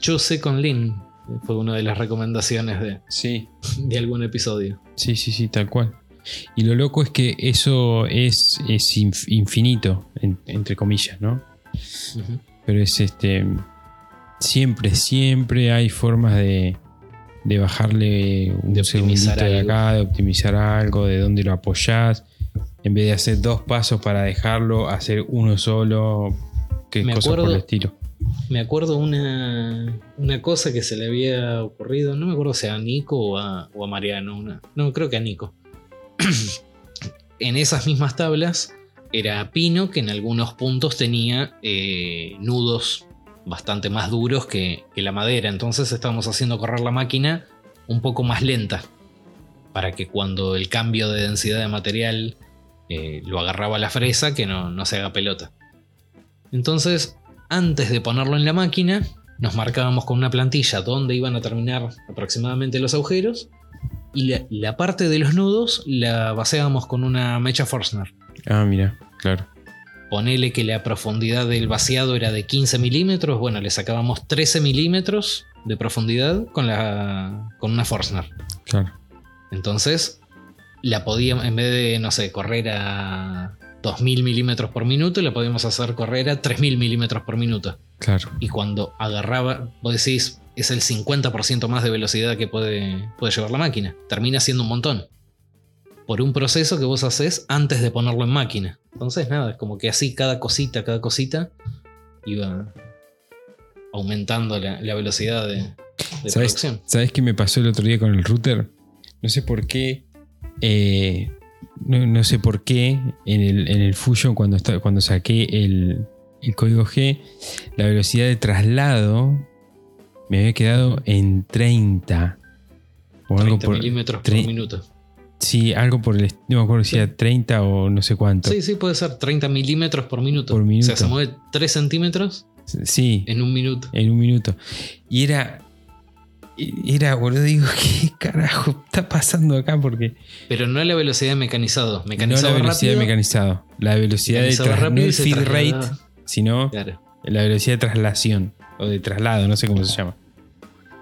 Speaker 2: Choose con Lean fue una de las recomendaciones de,
Speaker 1: Sí.
Speaker 2: de algún episodio.
Speaker 1: Sí, sí, sí, tal cual. Y lo loco es que eso es, es inf- infinito, en- entre comillas, ¿no? Pero es este. Siempre, siempre hay formas de, de bajarle un
Speaker 2: De
Speaker 1: segundito de
Speaker 2: algo.
Speaker 1: acá, de optimizar algo, de dónde lo apoyás. En vez de hacer dos pasos para dejarlo, hacer uno solo. Que
Speaker 2: Me
Speaker 1: cosas por el estilo.
Speaker 2: Me acuerdo una, una cosa que se le había ocurrido, no me acuerdo si a Nico o a, o a Mariano, una- no, creo que a Nico. en esas mismas tablas era pino que en algunos puntos tenía eh, nudos bastante más duros que, la madera, entonces estábamos haciendo correr la máquina un poco más lenta para que cuando el cambio de densidad de material eh, lo agarraba la fresa que no, no se haga pelota. Entonces antes de ponerlo en la máquina, nos marcábamos con una plantilla dónde iban a terminar aproximadamente los agujeros y la, la parte de los nudos la vaciábamos con una mecha Forstner.
Speaker 1: Ah, mira, claro.
Speaker 2: Ponele que la profundidad del vaciado era de 15 milímetros, bueno, le sacábamos 13 milímetros de profundidad con, la, con una Forstner.
Speaker 1: Claro.
Speaker 2: Entonces, la podíamos, en vez de, no sé, correr a 2000 milímetros por minuto, la podíamos hacer correr a 3000 milímetros por minuto.
Speaker 1: Claro.
Speaker 2: Y cuando agarraba, vos decís, es el 50% más de velocidad que puede, puede llevar la máquina. Termina siendo un montón. por un proceso que vos haces antes de ponerlo en máquina. Entonces, nada, como que así cada cosita, cada cosita iba aumentando la, la velocidad de, de
Speaker 1: ¿Sabes,
Speaker 2: producción.
Speaker 1: ¿Sabes qué me pasó el otro día con el router? No sé por qué. eh, no, no sé por qué en el, en el Fusion, cuando, cuando saqué el, el código G, la velocidad de traslado me había quedado en 30. O algo
Speaker 2: 30
Speaker 1: por.
Speaker 2: milímetros por minuto.
Speaker 1: Sí, algo por el. No me acuerdo si era 30 o no sé cuánto.
Speaker 2: Sí, sí, puede ser 30 milímetros por minuto.
Speaker 1: Por minuto.
Speaker 2: O sea, se mueve 3 centímetros
Speaker 1: Sí,
Speaker 2: en un minuto.
Speaker 1: en un minuto. Y era. Era, boludo, digo, ¿qué carajo está pasando acá? Porque.
Speaker 2: Pero no la velocidad de mecanizado.
Speaker 1: No
Speaker 2: Mecanizado
Speaker 1: la velocidad
Speaker 2: rápido.
Speaker 1: de mecanizado. La velocidad de tras- no el
Speaker 2: y
Speaker 1: feed rate, sino
Speaker 2: Claro.
Speaker 1: la velocidad de traslación. O de traslado, no sé cómo se llama.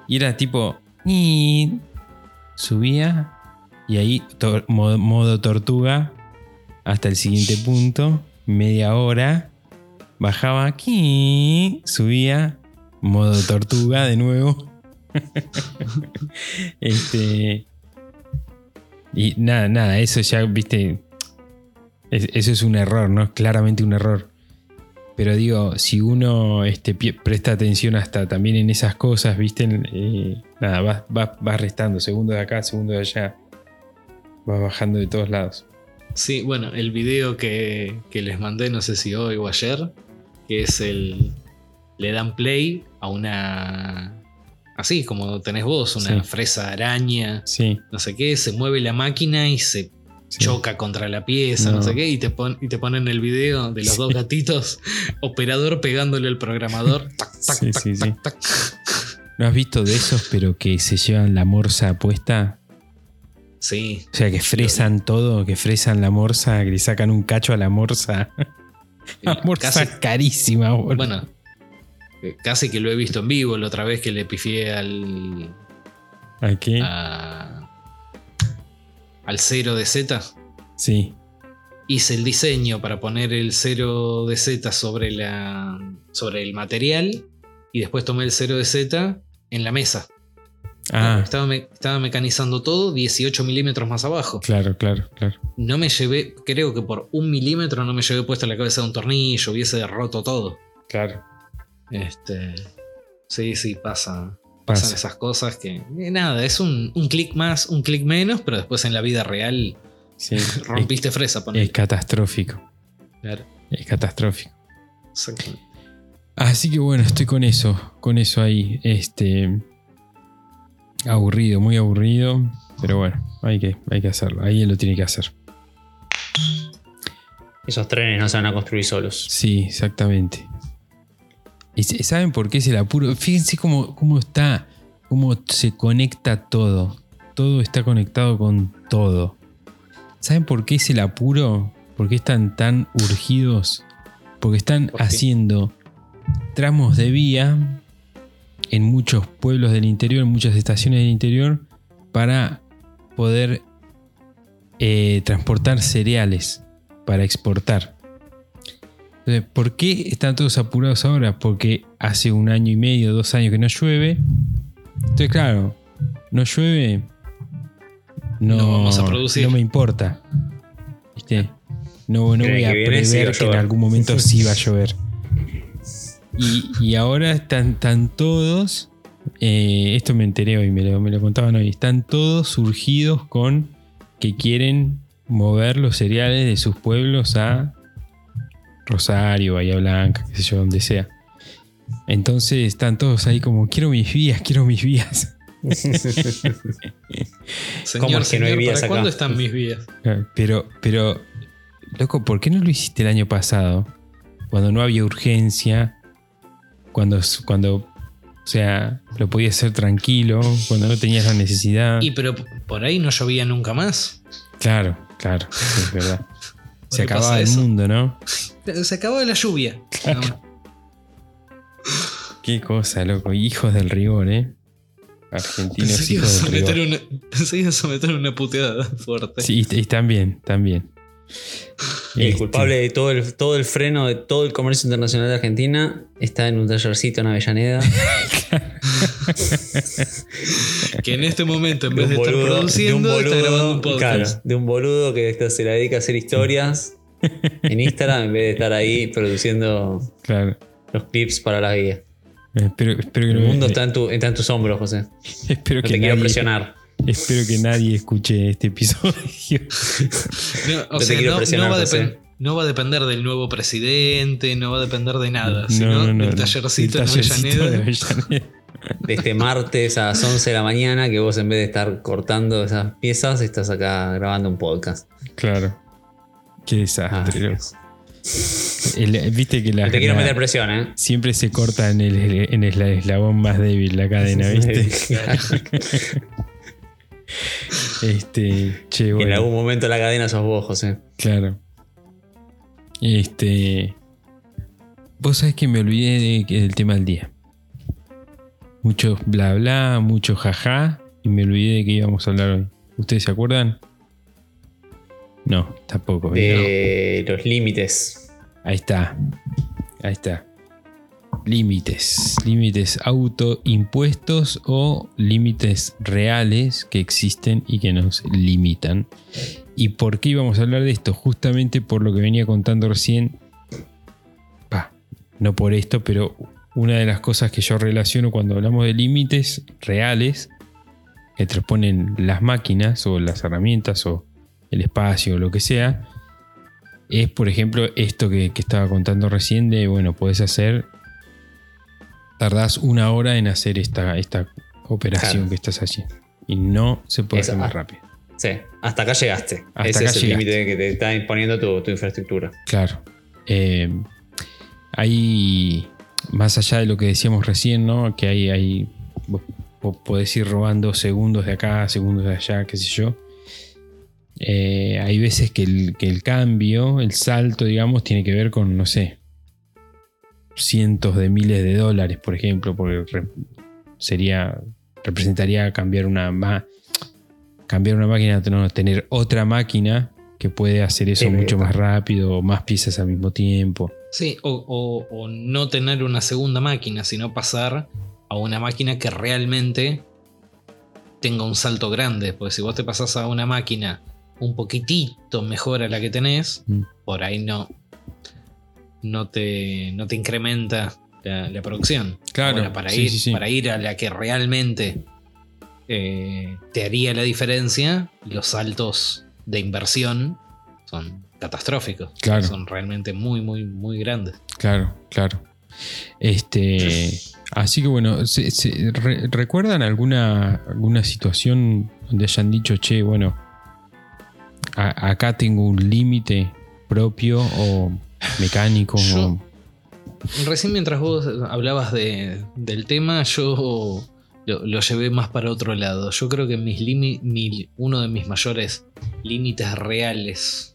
Speaker 1: Y era tipo. "Ni". Subía. Y ahí to- modo, modo tortuga. Hasta el siguiente punto. Media hora. Bajaba aquí. Subía. Modo tortuga de nuevo. este. Y nada, nada, eso ya, viste. es- eso es un error, ¿no? Es claramente un error. Pero digo, si uno este, presta atención hasta también en esas cosas, ¿viste? Eh, nada, vas va, vas restando, segundo de acá, segundo de allá. Vas bajando de todos lados.
Speaker 2: Sí, bueno, el video que, que les mandé, no sé si hoy o ayer, que es el. Le dan play a una. Así como tenés vos, una
Speaker 1: Sí.
Speaker 2: fresa araña,
Speaker 1: Sí.
Speaker 2: no sé qué, se mueve la máquina y se
Speaker 1: sí.
Speaker 2: choca contra la pieza, no,
Speaker 1: No.
Speaker 2: sé qué, y te, pon- y te ponen el video de los
Speaker 1: Sí.
Speaker 2: dos gatitos, operador pegándole al programador. Tac, tac,
Speaker 1: Sí,
Speaker 2: tac,
Speaker 1: sí, sí.
Speaker 2: tac, tac.
Speaker 1: ¿No has visto de esos, pero que se llevan la morsa puesta?
Speaker 2: Sí,
Speaker 1: O sea, que fresan todo, que fresan la morsa, que le sacan un cacho a la morsa. La morsa
Speaker 2: casi,
Speaker 1: carísima, boludo.
Speaker 2: bueno, eh, casi que lo he visto en vivo la otra vez que le pifié al,
Speaker 1: ¿A qué?
Speaker 2: a- al cero de Z.
Speaker 1: Sí.
Speaker 2: Hice el diseño para poner el cero de Z sobre, la, sobre el material y después tomé el cero de Z en la mesa.
Speaker 1: Ah,
Speaker 2: Estaba, me- estaba mecanizando todo 18 milímetros más abajo.
Speaker 1: claro, claro, claro.
Speaker 2: No me llevé, creo que por un milímetro no me llevé puesta la cabeza de un tornillo, hubiese roto todo.
Speaker 1: Claro.
Speaker 2: Este, sí, sí, pasa. Pasan
Speaker 1: Pasa.
Speaker 2: esas cosas que. eh, nada, es un, un clic más, un clic menos, pero después en la vida real
Speaker 1: Sí. es,
Speaker 2: rompiste fresa,
Speaker 1: es catastrófico.
Speaker 2: Claro,
Speaker 1: Es catastrófico.
Speaker 2: exactamente.
Speaker 1: Así que bueno, estoy con eso, con eso ahí. Este. Aburrido, muy aburrido. Pero bueno, hay que, hay que hacerlo. Alguien lo tiene que hacer.
Speaker 3: Esos trenes no se van a construir solos.
Speaker 1: Sí, exactamente. ¿Y saben por qué es el apuro? Fíjense cómo, cómo está, cómo se conecta todo. Todo está conectado con todo. ¿Saben por qué es el apuro? ¿Por qué están tan urgidos? Porque están haciendo tramos de vía en muchos pueblos del interior, en muchas estaciones del interior, para poder eh, transportar cereales para exportar. Entonces, ¿por qué están todos apurados ahora? Porque hace un año y medio, dos años que no llueve. Entonces, claro, no llueve. No,
Speaker 2: No vamos a producir.
Speaker 1: no me importa. ¿Viste? No, no voy a prever que en algún momento sí va a llover. Y, y ahora están, están todos. eh, esto me enteré hoy, me lo, me lo contaban hoy. Están todos surgidos con que quieren mover los cereales de sus pueblos a Rosario, Bahía Blanca, qué sé yo, donde sea. Entonces están todos ahí como, quiero mis vías, quiero mis vías.
Speaker 2: Señor,
Speaker 3: es que no hay
Speaker 2: señor,
Speaker 3: vías
Speaker 2: ¿para
Speaker 3: acá?
Speaker 2: cuándo están mis vías?
Speaker 1: Pero, pero, loco, ¿por qué no lo hiciste el año pasado? Cuando no había urgencia, cuando, cuando o sea, lo podías hacer tranquilo, cuando no tenías la necesidad.
Speaker 2: Y pero por ahí no llovía nunca más.
Speaker 1: Claro, claro, es verdad. Se acababa el
Speaker 2: eso?
Speaker 1: mundo, ¿no?
Speaker 2: Se acabó la lluvia. Más.
Speaker 1: Qué cosa, loco. Hijos del rigor, ¿eh? Argentinos hijos
Speaker 2: a
Speaker 1: del rigor.
Speaker 2: una, pensé que ibas a meter una puteada fuerte.
Speaker 1: Sí, y también, también.
Speaker 3: Y el
Speaker 1: Este,
Speaker 3: culpable de todo el, todo el freno de todo el comercio internacional de Argentina está en un tallercito en Avellaneda.
Speaker 2: Que en este momento, en
Speaker 3: de
Speaker 2: vez de estar
Speaker 3: boludo- de un
Speaker 2: produciendo, está grabando un
Speaker 3: boludo, claro,
Speaker 2: podcast.
Speaker 3: de un boludo que se la dedica a hacer historias en Instagram en vez de estar ahí produciendo
Speaker 1: Claro.
Speaker 3: los clips para la guía.
Speaker 1: Espero, espero que
Speaker 3: El
Speaker 1: no-
Speaker 3: mundo está en, tu- está en tus hombros, José. No
Speaker 1: espero que
Speaker 3: te quiero
Speaker 1: nadie,
Speaker 3: presionar.
Speaker 1: espero que nadie escuche este episodio.
Speaker 2: No, o sea, no, no va a
Speaker 3: José.
Speaker 2: depen- no va a depender del nuevo presidente, no va a depender de nada,
Speaker 1: No,
Speaker 2: sino
Speaker 1: no, no,
Speaker 2: del
Speaker 1: no.
Speaker 2: tallercito,
Speaker 1: tallercito de Avellaneda.
Speaker 3: De este martes a las 11 de la mañana, que vos en vez de estar cortando esas piezas, estás acá grabando un podcast.
Speaker 1: Claro. Qué
Speaker 3: Ah,
Speaker 1: desastre. El- Viste que la,
Speaker 3: te quiero meter presión, ¿eh?
Speaker 1: siempre se corta en el, en el eslabón más débil la cadena, ¿viste? este, che,
Speaker 3: En algún momento la cadena sos vos, José.
Speaker 1: claro. Este, vos sabés que me olvidé del tema del día. Mucho bla bla, mucho jaja, y me olvidé de que íbamos a hablar hoy. ¿Ustedes se acuerdan? No, tampoco.
Speaker 3: De los límites.
Speaker 1: Ahí está. Ahí está. Límites. Límites autoimpuestos o límites reales que existen y que nos limitan. ¿Y por qué íbamos a hablar de esto? Justamente por lo que venía contando recién. No por esto, pero una de las cosas que yo relaciono cuando hablamos de límites reales que transponen las máquinas o las herramientas o el espacio o lo que sea, es, por ejemplo, esto que, que estaba contando recién de, bueno, puedes hacer, tardás una hora en hacer esta, esta operación
Speaker 3: Claro.
Speaker 1: que estás haciendo. Y no se puede hacer más rápido.
Speaker 3: Sí, hasta acá llegaste.
Speaker 1: Hasta
Speaker 3: Ese
Speaker 1: acá
Speaker 3: es el límite que te está imponiendo tu, tu infraestructura.
Speaker 1: Claro. Eh, hay, más allá de lo que decíamos recién, ¿no? Que hay, hay vos po- podés ir robando segundos de acá, segundos de allá, qué sé yo. Eh, hay veces que el, que el cambio, el salto, digamos, tiene que ver con, no sé, cientos de miles de dólares, por ejemplo, porque re- sería, representaría cambiar una, ma- cambiar una máquina, no, tener otra máquina que puede hacer eso mucho más rápido, más piezas al mismo tiempo.
Speaker 2: Sí, o, o- o no tener una segunda máquina, sino pasar a una máquina que realmente tenga un salto grande. Porque si vos te pasás a una máquina un poquitito mejor a la que tenés,
Speaker 1: Mm.
Speaker 2: por ahí no, no, te, no te incrementa la, la producción.
Speaker 1: Claro,
Speaker 2: para,
Speaker 1: sí,
Speaker 2: ir,
Speaker 1: sí, sí.
Speaker 2: para ir a la que realmente eh, te haría la diferencia, los saltos de inversión son catastróficos.
Speaker 1: Claro.
Speaker 2: Son realmente muy, muy, muy grandes.
Speaker 1: Claro, claro. Este, así que bueno, ¿se- se- re- ¿recuerdan alguna, alguna situación donde hayan dicho, che, bueno, a- acá tengo un límite propio o mecánico?
Speaker 2: Yo- Recién mientras vos hablabas de- del tema, yo lo, lo llevé más para otro lado. Yo creo que mis limi- mi- uno de mis mayores límites reales,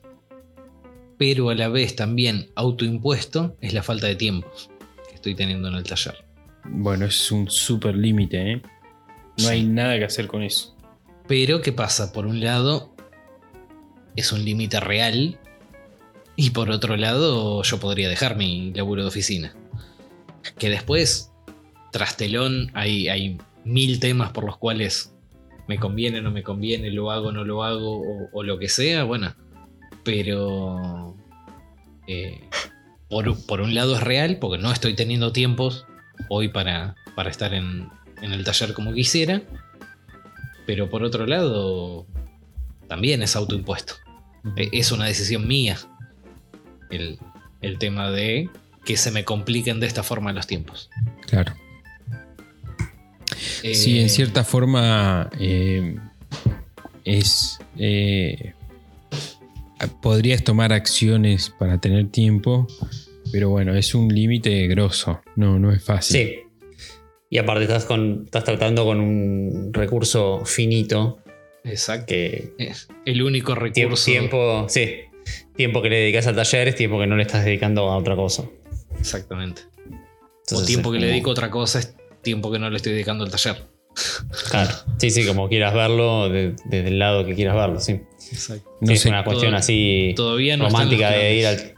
Speaker 2: pero a la vez también autoimpuesto, es la falta de tiempo que estoy teniendo en el taller.
Speaker 1: Bueno, es un super límite, ¿eh? No hay nada que hacer con eso.
Speaker 2: Pero, ¿qué pasa? Por un lado, es un límite real. Y por otro lado, yo podría dejar mi laburo de oficina. Que después, tras telón, hay, hay mil temas por los cuales me conviene, no me conviene, lo hago, no lo hago, o, o lo que sea. Bueno, pero. eh, por, por un lado es real, porque no estoy teniendo tiempos hoy para, para estar en, en el taller como quisiera. Pero por otro lado, también es autoimpuesto. Es una decisión mía el, el tema de que se me compliquen de esta forma los tiempos.
Speaker 1: Claro. Sí,
Speaker 2: Eh,
Speaker 1: en cierta forma eh, es. eh, podrías tomar acciones para tener tiempo, pero bueno, es un límite grosso. No, no es fácil.
Speaker 3: Sí. Y aparte estás, con, estás tratando con un recurso finito
Speaker 2: Exacto.
Speaker 3: que
Speaker 2: Es el único
Speaker 3: tiempo,
Speaker 2: recurso.
Speaker 3: tiempo, sí, tiempo que le dedicas al taller es tiempo que no le estás dedicando a otra cosa.
Speaker 2: Exactamente. o tiempo que le dedico a otra cosa es tiempo que no le estoy dedicando al taller.
Speaker 3: Claro. Sí, sí, como quieras verlo, de- desde el lado que quieras verlo, sí.
Speaker 2: Exacto.
Speaker 1: No
Speaker 3: Sí, es
Speaker 1: sé,
Speaker 3: una cuestión así
Speaker 2: Todavía no
Speaker 3: romántica de ir al.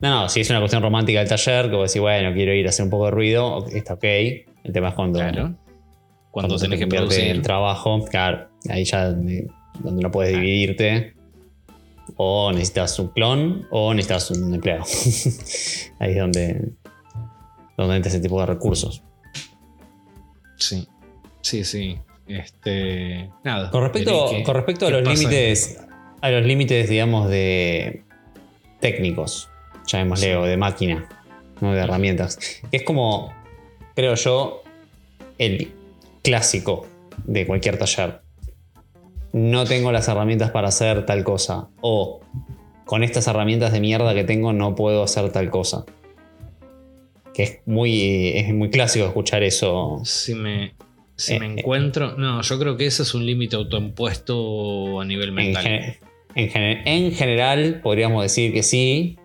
Speaker 3: No, no, si es una cuestión romántica del taller, que vos decís, bueno, quiero ir a hacer un poco de ruido, está ok. El tema es cuando,
Speaker 2: Claro. Cuando
Speaker 3: se
Speaker 2: tenés
Speaker 3: te
Speaker 2: que producir.
Speaker 3: en trabajo, claro, ahí ya donde, donde no puedes dividirte. O necesitas un clon o necesitas un empleado. ahí es donde, donde entra ese tipo de recursos.
Speaker 2: Sí. Sí, sí. Este. Nada.
Speaker 3: Con respecto, con respecto a los límites, a los límites, digamos, de técnicos, llamémosle, o de máquina, ¿no? de herramientas, que es como, creo yo, el clásico de cualquier taller. No tengo las herramientas para hacer tal cosa. O con estas herramientas de mierda que tengo no puedo hacer tal cosa. Que es muy, es muy clásico escuchar eso.
Speaker 2: Si me, si
Speaker 3: Eh,
Speaker 2: me
Speaker 3: eh.
Speaker 2: encuentro. No, yo creo que ese es un límite autoimpuesto a nivel
Speaker 3: En,
Speaker 2: mental.
Speaker 3: gen- en gen- en general, podríamos decir que sí,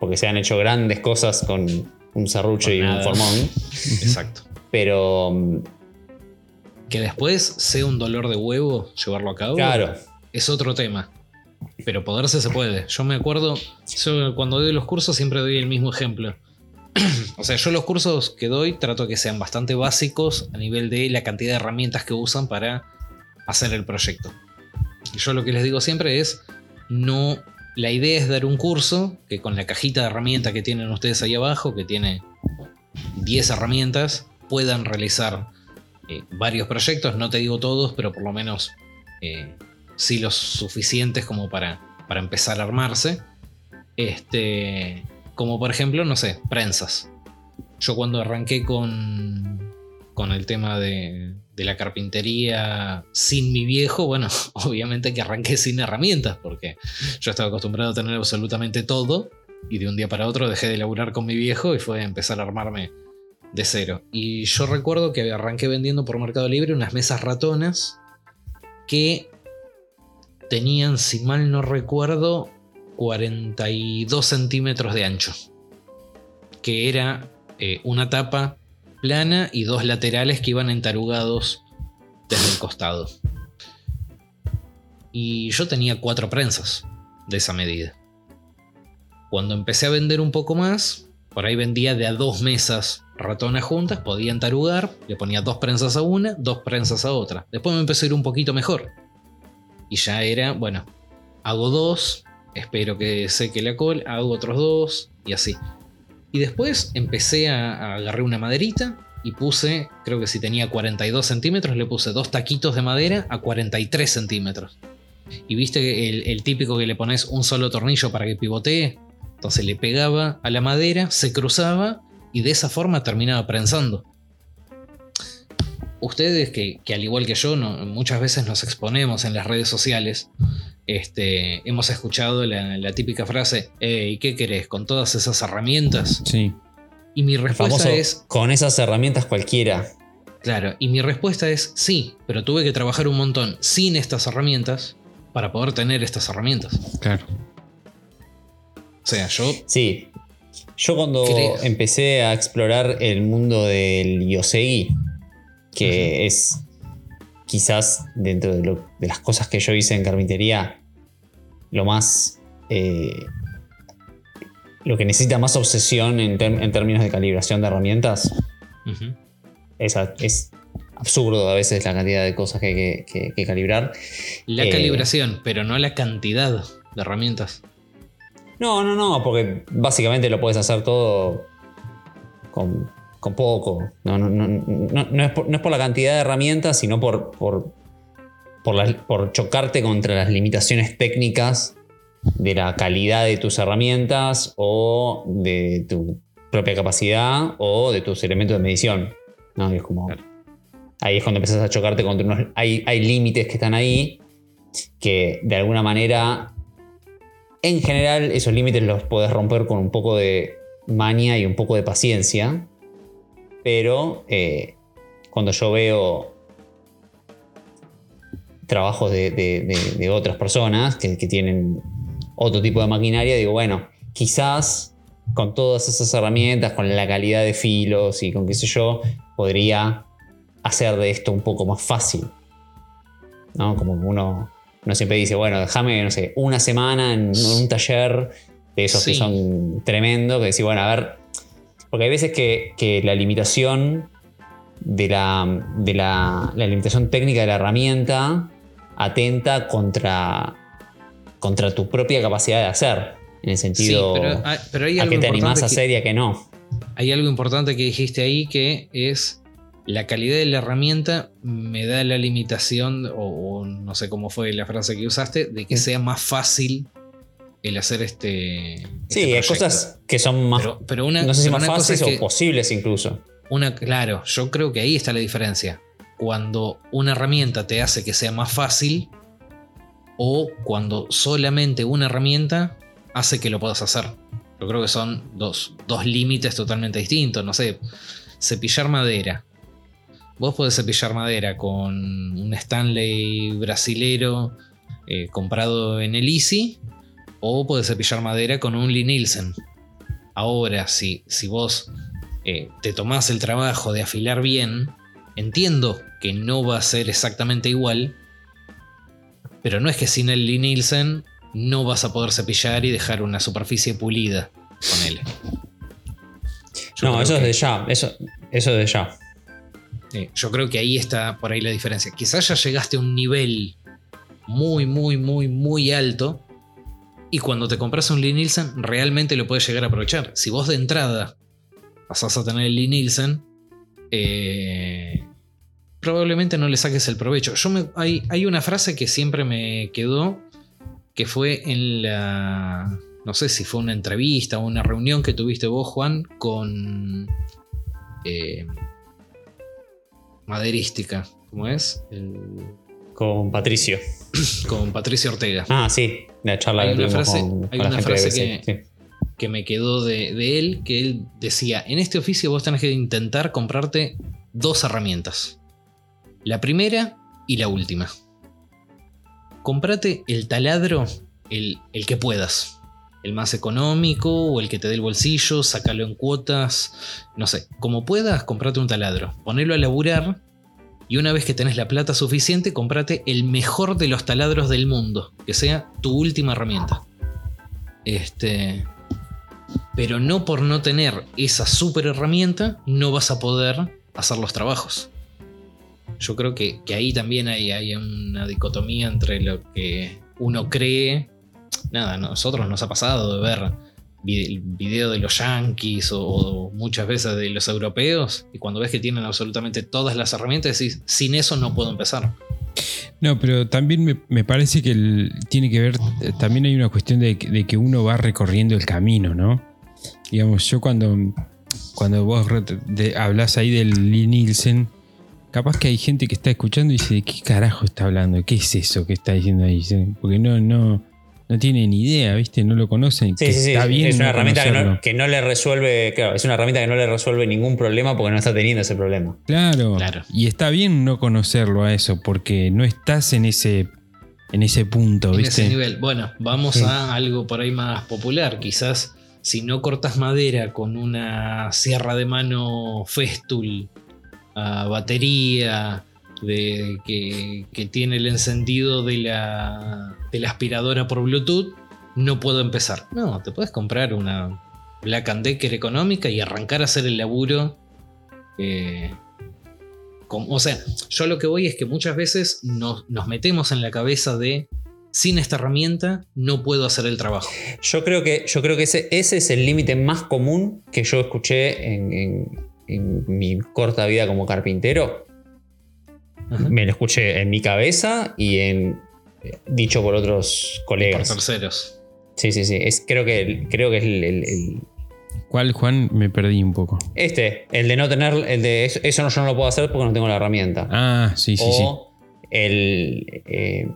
Speaker 3: porque se han hecho grandes cosas con un serrucho y un formón,
Speaker 2: Exacto.
Speaker 3: pero mm,
Speaker 2: Que después sea un dolor de huevo llevarlo a cabo.
Speaker 3: claro,
Speaker 2: es otro tema. Pero poderse se puede. Yo me acuerdo, yo cuando doy los cursos siempre doy el mismo ejemplo. o sea, yo los cursos que doy trato que sean bastante básicos a nivel de la cantidad de herramientas que usan para hacer el proyecto. Y yo lo que les digo siempre es, no, la idea es dar un curso que con la cajita de herramientas que tienen ustedes ahí abajo, que tiene 10 herramientas, puedan realizar eh, varios proyectos, no te digo todos, pero por lo menos eh, sí los suficientes como para, para empezar a armarse. Este, como por ejemplo, no sé, prensas. Yo cuando arranqué con, con el tema de, de la carpintería sin mi viejo, bueno, obviamente que arranqué sin herramientas, porque yo estaba acostumbrado a tener absolutamente todo, y de un día para otro dejé de laburar con mi viejo y fue a empezar a armarme de cero. Y yo recuerdo que arranqué vendiendo por Mercado Libre unas mesas ratonas que tenían, si mal no recuerdo, 42 centímetros de ancho. Que era eh, una tapa plana y dos laterales que iban entarugados desde el costado. Y yo tenía cuatro prensas de esa medida. Cuando empecé a vender un poco más, por ahí vendía de a dos mesas ratonas juntas, podía entarugar, le ponía dos prensas a una, dos prensas a otra. Después me empezó a ir un poquito mejor. Y ya era, bueno, hago dos, espero que seque la col, hago otros dos, y así. Y después empecé a, agarrar una maderita y puse, creo que si tenía 42 centímetros, le puse dos taquitos de madera a 43 centímetros. Y viste que el, el típico que le pones un solo tornillo para que pivotee. Entonces le pegaba a la madera, se cruzaba y de esa forma terminaba prensando. Ustedes que, que al igual que yo no- muchas veces nos exponemos en las redes sociales, este, hemos escuchado la, la típica frase, ¿y qué querés con todas esas herramientas?
Speaker 1: Sí.
Speaker 2: Y mi respuesta
Speaker 3: famoso,
Speaker 2: es,
Speaker 3: con esas herramientas cualquiera.
Speaker 2: claro, y mi respuesta es sí, pero tuve que trabajar un montón sin estas herramientas para poder tener estas herramientas.
Speaker 1: Claro.
Speaker 2: O sea, yo
Speaker 3: Sí. Yo cuando
Speaker 2: Creo.
Speaker 3: empecé a explorar el mundo del Yosegi, que es quizás dentro de, lo- de las cosas que yo hice en carpintería, lo más... eh, lo que necesita más obsesión en, términos de calibración de herramientas, es, absurdo a veces la cantidad de cosas que hay que, que- que calibrar.
Speaker 2: la
Speaker 3: Eh,
Speaker 2: calibración, pero no la cantidad de herramientas.
Speaker 3: No, no, no, porque básicamente lo puedes hacer todo con, con poco. No, no, no, es por, no es por la cantidad de herramientas, sino por, por, por, las- por chocarte contra las limitaciones técnicas de la calidad de tus herramientas o de tu propia capacidad o de tus elementos de medición. ¿no? Es como, ahí es cuando empiezas a chocarte contra unos... Hay, hay límites que están ahí que de alguna manera en general, esos límites los puedes romper con un poco de maña y un poco de paciencia. Pero eh, cuando yo veo trabajos de- de otras personas que, que tienen otro tipo de maquinaria, digo, bueno, quizás con todas esas herramientas, con la calidad de filos y con qué sé yo, podría hacer de esto un poco más fácil. ¿No? Como uno, uno siempre dice, bueno, déjame, no sé, una semana en un taller de esos que
Speaker 2: Sí.
Speaker 3: son tremendos, que decís, bueno, a ver, porque hay veces que, que la limitación de, la, de la, la limitación técnica de la herramienta atenta contra, contra tu propia capacidad de hacer. En el
Speaker 2: Sí,
Speaker 3: sentido
Speaker 2: pero, hay- pero hay
Speaker 3: a
Speaker 2: algo
Speaker 3: que te animás
Speaker 2: importante
Speaker 3: a
Speaker 2: que-
Speaker 3: hacer y a que no.
Speaker 2: Hay algo importante que dijiste ahí que es la calidad de la herramienta me da la limitación, o, o no sé cómo fue la frase que usaste, de que sea más fácil el hacer este.
Speaker 3: Sí,
Speaker 2: este
Speaker 3: hay
Speaker 2: proyecto.
Speaker 3: cosas que son más,
Speaker 2: Pero, pero una,
Speaker 3: no sé si más fáciles
Speaker 2: es
Speaker 3: o posibles incluso.
Speaker 2: una, claro, yo creo que ahí está la diferencia. Cuando una herramienta te hace que sea más fácil o cuando solamente una herramienta hace que lo puedas hacer. Yo creo que son dos, dos límites totalmente distintos. No sé, cepillar madera. Vos podés cepillar madera con un Stanley brasilero eh, comprado en el Easy o podés cepillar madera con un Lee Nielsen. Ahora, si, si vos eh, te tomás el trabajo de afilar bien, entiendo que no va a ser exactamente igual, pero no es que sin el Lee Nielsen no vas a poder cepillar y dejar una superficie pulida con él.
Speaker 3: No, eso es de ya. Eso, eso es de ya.
Speaker 2: Eh, yo creo que ahí está por ahí la diferencia. Quizás ya llegaste a un nivel muy, muy, muy, muy alto. Y cuando te compras un Lee Nielsen, realmente lo puedes llegar a aprovechar. Si vos de entrada pasás a tener el Lee Nielsen, eh, probablemente no le saques el provecho. Yo hay, hay una frase que siempre me quedó, que fue en la... No sé si fue una entrevista o una reunión que tuviste vos, Juan, con... eh, maderística, ¿cómo es? El-
Speaker 3: Con Patricio.
Speaker 2: con Patricio Ortega.
Speaker 3: Ah, sí. La charla
Speaker 2: Hay
Speaker 3: que
Speaker 2: una frase-
Speaker 3: con,
Speaker 2: hay
Speaker 3: con la
Speaker 2: una frase que-
Speaker 3: sí.
Speaker 2: que me quedó de, de él, que él decía, en este oficio vos tenés que intentar comprarte dos herramientas. La primera y la última. Comprate el taladro, el, el que puedas. El más económico o el que te dé el bolsillo, sácalo en cuotas. No sé, como puedas, comprate un taladro. Ponelo a laburar y una vez que tenés la plata suficiente, comprate el mejor de los taladros del mundo, que sea tu última herramienta. Este, pero no por no tener esa super herramienta, no vas a poder hacer los trabajos. Yo creo que, que ahí también hay, hay una dicotomía entre lo que uno cree. Nada, a nosotros nos ha pasado de ver vide- video de los yankees o, muchas veces de los europeos y cuando ves que tienen absolutamente todas las herramientas decís, sin eso no puedo empezar.
Speaker 1: No, pero también me, me parece que el- tiene que ver, también hay una cuestión de, que- uno va recorriendo el camino, ¿no? Digamos, yo cuando, cuando vos hablas ahí del Lee Nielsen, capaz que hay gente que está escuchando y dice, ¿de qué carajo está hablando? ¿Qué es eso que está diciendo ahí? Porque no, no, no tienen idea, ¿viste? No lo conocen.
Speaker 3: Sí,
Speaker 1: que
Speaker 3: sí, sí.
Speaker 1: está bien
Speaker 3: es una
Speaker 1: no
Speaker 3: herramienta que no, que no le resuelve. Claro, es una herramienta que no le resuelve ningún problema porque no está teniendo ese problema.
Speaker 1: Claro.
Speaker 2: Claro.
Speaker 1: Y está bien no conocerlo a eso, porque no estás en ese, en ese punto,
Speaker 2: en
Speaker 1: ¿viste?
Speaker 2: ese nivel. Bueno, vamos
Speaker 3: Sí.
Speaker 2: a algo por ahí más popular. Quizás si no cortas madera con una sierra de mano Festool a batería de, que, tiene el encendido de la, aspiradora por Bluetooth, no puedo empezar. No, te puedes comprar una Black and Decker económica y arrancar a hacer el laburo. eh, con- o sea, yo lo que voy es que muchas veces nos, metemos en la cabeza de sin esta herramienta no puedo hacer el trabajo.
Speaker 3: Yo creo que, yo creo que ese, es el límite más común que yo escuché en mi corta vida como carpintero.
Speaker 2: Ajá.
Speaker 3: Me lo escuché en mi cabeza y en eh, dicho por otros
Speaker 2: Por
Speaker 3: colegas.
Speaker 2: terceros.
Speaker 3: Sí, sí, sí. Es, creo que, creo que es el, el- el-
Speaker 1: ¿Cuál, Juan? Me perdí un poco.
Speaker 3: este, el de no tener, el de eso, eso no, yo no lo puedo hacer porque no tengo la herramienta.
Speaker 1: Ah, sí, sí, sí.
Speaker 3: o el, eh,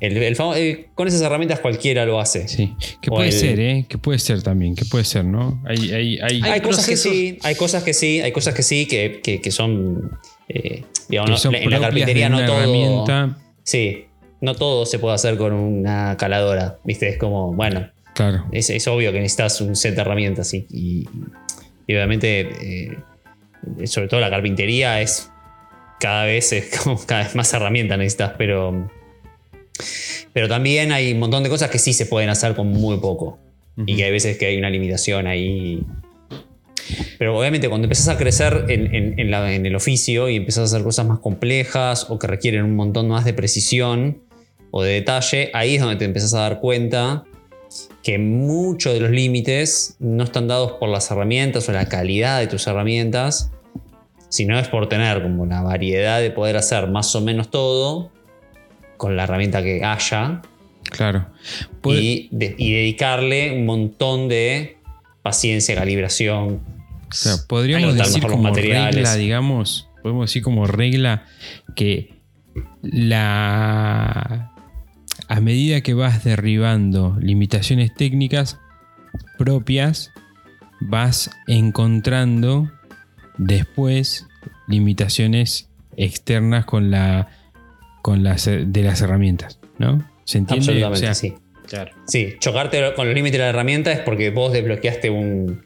Speaker 3: el- el famo- con esas herramientas cualquiera lo hace.
Speaker 1: Sí, que puede
Speaker 3: el-
Speaker 1: ser, ¿eh? Que puede ser también, que puede ser, ¿no? Hay, hay, hay,
Speaker 2: Hay
Speaker 3: cosas que sí, hay cosas que sí, hay cosas que sí que, que- que son. Eh, digamos, no- en la carpintería no todo.
Speaker 1: herramienta.
Speaker 3: Sí, no todo se puede hacer con una caladora. ¿Viste? Es como, bueno,
Speaker 1: Claro.
Speaker 3: es, es obvio que necesitas un set de herramientas y, y- y obviamente, eh, sobre todo la carpintería es cada vez es como cada vez más herramientas necesitas, pero. Pero también hay un montón de cosas que sí se pueden hacer con muy poco. Y que hay veces que hay una limitación ahí. Pero obviamente cuando empezás a crecer en, en el oficio y empezás a hacer cosas más complejas o que requieren un montón más de precisión o de detalle, ahí es donde te empezás a dar cuenta que muchos de los límites no están dados por las herramientas o la calidad de tus herramientas, sino es por tener como la variedad de poder hacer más o menos todo con la herramienta que haya.
Speaker 1: Claro.
Speaker 3: Y, dedicarle un montón de paciencia, calibración.
Speaker 1: O sea, podríamos decir como regla, digamos, podemos decir como regla que la a medida que vas derribando limitaciones técnicas propias, vas encontrando después limitaciones externas con la con las de las herramientas, ¿no?
Speaker 3: ¿Se entiende? Absolutamente, sí. Claro. Sí, chocarte con los límites de la herramienta es porque vos desbloqueaste un,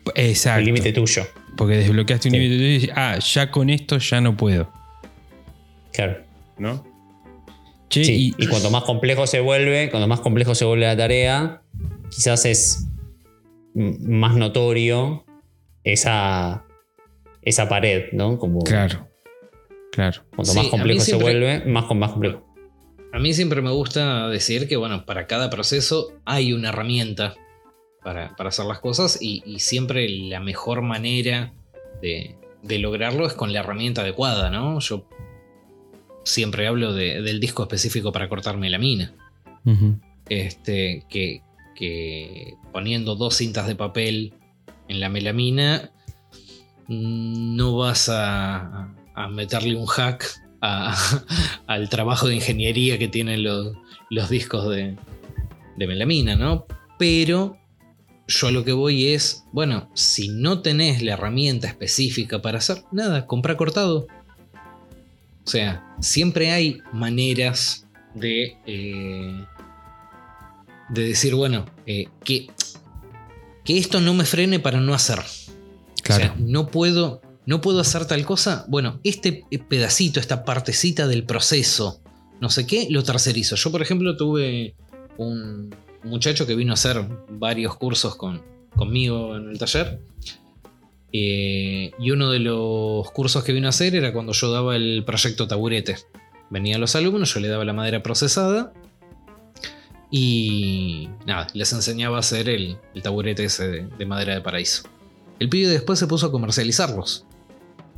Speaker 3: límite tuyo.
Speaker 1: Porque desbloqueaste un límite tuyo y dices, ah, ya con esto ya no puedo.
Speaker 3: Claro. ¿No? sí, y, cuanto más complejo se vuelve, cuanto más complejo se vuelve la tarea, quizás es más notorio esa, esa pared, ¿no? Como,
Speaker 1: claro, claro.
Speaker 3: Cuanto más complejo se vuelve, más, más complejo.
Speaker 2: A mí siempre me gusta decir que, bueno, para cada proceso hay una herramienta para, hacer las cosas y, siempre la mejor manera de, de, lograrlo es con la herramienta adecuada, ¿no? Yo siempre hablo del disco específico para cortarme la mina. Este, que, poniendo dos cintas de papel en la melamina, no vas a, meterle un hack al trabajo de ingeniería que tienen los, discos de, de melamina, ¿no? Pero yo a lo que voy es, bueno, si no tenés la herramienta específica para hacer, nada, compra cortado. O sea, siempre hay maneras de, eh, de decir, bueno, eh, que, que esto no me frene para no hacer. Claro. O sea, no puedo, no puedo hacer tal cosa. Bueno, este pedacito, esta partecita del proceso, no sé qué, lo tercerizo. Yo, por ejemplo, tuve un muchacho que vino a hacer varios cursos con, conmigo en el taller eh, y uno de los cursos que vino a hacer era cuando yo daba el proyecto taburete. Venían los alumnos, yo le daba la madera procesada y nada, les enseñaba a hacer el, taburete ese de, madera de paraíso. El pibe después se puso a comercializarlos.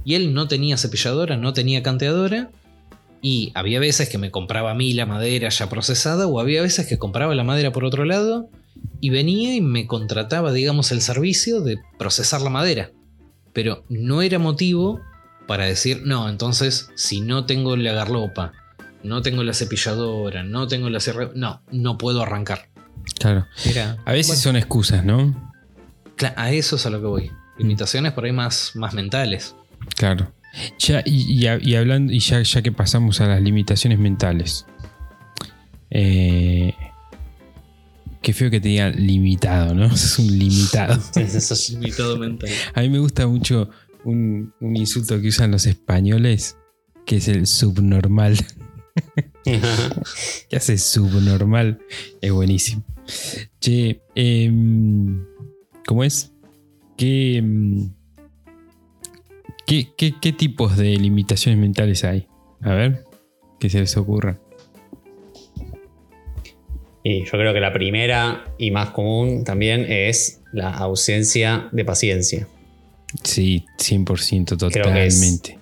Speaker 2: Y él no tenía cepilladora, no tenía canteadora. Y había veces que me compraba a mí la madera ya procesada o había veces que compraba la madera por otro lado y venía y me contrataba, digamos, el servicio de procesar la madera pero no era motivo para decir, no, entonces si no tengo la garlopa, no tengo la cepilladora, no tengo la cerradura, no, no puedo arrancar.
Speaker 1: Claro. a veces son excusas, ¿no?
Speaker 2: a eso es a lo que voy. Limitaciones por ahí más, más mentales.
Speaker 1: Claro. Ya, y, hablando, y ya, ya, que pasamos a las limitaciones mentales. Eh, Qué feo que te diga limitado, ¿no? Es un limitado.
Speaker 2: es limitado mental.
Speaker 1: A mí me gusta mucho un, insulto que usan los españoles, que es el subnormal. ¿Qué hace subnormal? Es buenísimo. Che, em, ¿cómo es? Em, ¿Qué, qué, qué tipos de limitaciones mentales hay? A ver, ¿qué se les ocurra.
Speaker 3: Y yo creo que la primera y más común también es la ausencia de paciencia.
Speaker 1: Sí, 100% totalmente.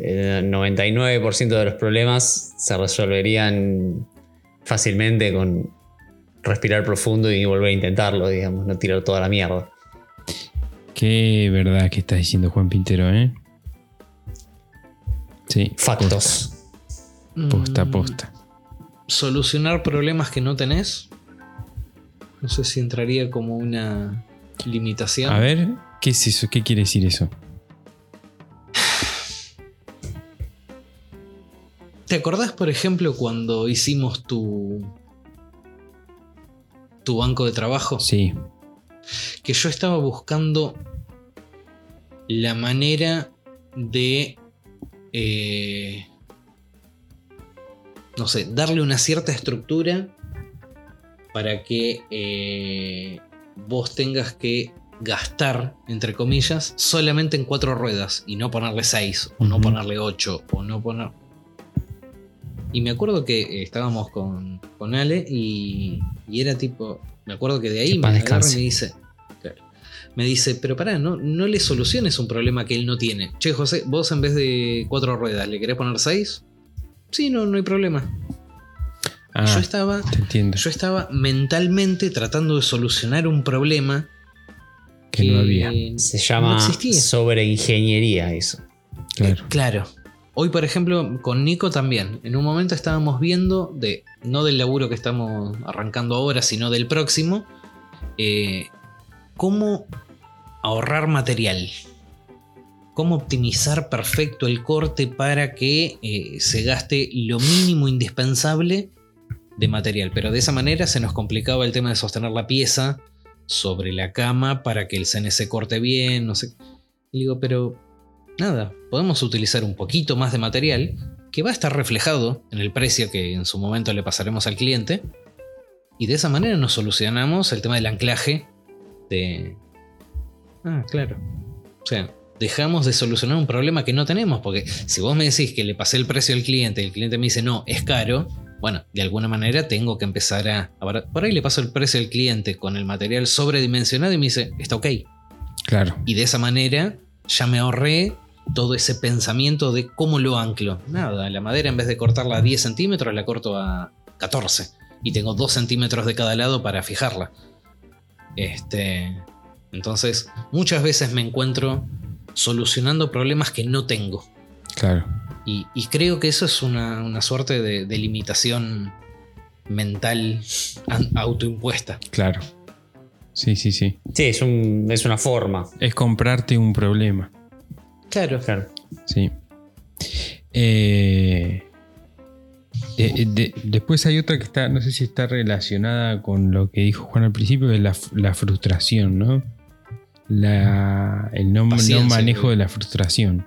Speaker 3: el 99% de los problemas se resolverían fácilmente con respirar profundo y volver a intentarlo, digamos, no tirar toda la mierda.
Speaker 1: Qué verdad que estás diciendo Juan Pintero, ¿eh?
Speaker 3: Sí. Factos.
Speaker 1: Posta, posta
Speaker 2: solucionar problemas que no tenés. No sé si entraría como una limitación.
Speaker 1: A ver, ¿qué es eso? ¿Qué quiere decir eso?
Speaker 2: ¿Te acordás, por ejemplo, cuando hicimos tu. tu banco de trabajo?
Speaker 1: Sí.
Speaker 2: Que yo estaba buscando la manera de eh, no sé, darle una cierta estructura para que eh, vos tengas que gastar, entre comillas, solamente en cuatro ruedas y no ponerle seis, o no ponerle ocho, o no poner... Y me acuerdo que estábamos con, con Ale y, y era tipo, me acuerdo que de ahí
Speaker 3: Que
Speaker 2: me agarra y me dice, me dice, pero pará, no, no le soluciones un problema que él no tiene. Che, José, vos en vez de cuatro ruedas, ¿le querés poner seis? Sí, no, no hay problema.
Speaker 1: Ah,
Speaker 2: Yo estaba
Speaker 1: te entiendo.
Speaker 2: yo estaba mentalmente tratando de solucionar un problema
Speaker 1: que no había.
Speaker 3: Se
Speaker 2: no
Speaker 3: llama
Speaker 2: existía.
Speaker 3: sobreingeniería eso.
Speaker 1: Claro.
Speaker 2: Claro. Hoy, por ejemplo, con Nico también. En un momento estábamos viendo, de, no del laburo que estamos arrancando ahora, sino del próximo, eh, cómo ahorrar material. Cómo optimizar perfecto el corte para que eh, se gaste lo mínimo indispensable de material. Pero de esa manera se nos complicaba el tema de sostener la pieza sobre la cama para que el CNC corte bien, no sé. Y digo, pero nada, podemos utilizar un poquito más de material que va a estar reflejado en el precio que en su momento le pasaremos al cliente. Y de esa manera nos solucionamos el tema del anclaje de... Ah, claro. O sea, dejamos de solucionar un problema que no tenemos, porque si vos me decís que le pasé el precio al cliente y el cliente me dice no, es caro, bueno, de alguna manera tengo que empezar a... Por ahí le paso el precio al cliente con el material sobredimensionado y me dice, está ok.
Speaker 1: Claro.
Speaker 2: Y de esa manera ya me ahorré todo ese pensamiento de cómo lo anclo. Nada, la madera en vez de cortarla a 10 centímetros la corto a 14. Y tengo 2 centímetros de cada lado para fijarla. Este, entonces, muchas veces me encuentro solucionando problemas que no tengo.
Speaker 1: Claro.
Speaker 2: Y, y creo que eso es una, una suerte de, de limitación mental autoimpuesta.
Speaker 1: Claro. Sí, sí, sí.
Speaker 3: Sí, es, un- es una forma.
Speaker 1: Es comprarte un problema.
Speaker 2: Claro.
Speaker 3: Claro.
Speaker 1: Sí. Eh, de- de- después hay otra que está, no sé si está relacionada con lo que dijo Juan al principio, de la, la frustración, ¿no? La, el no, manejo de la frustración.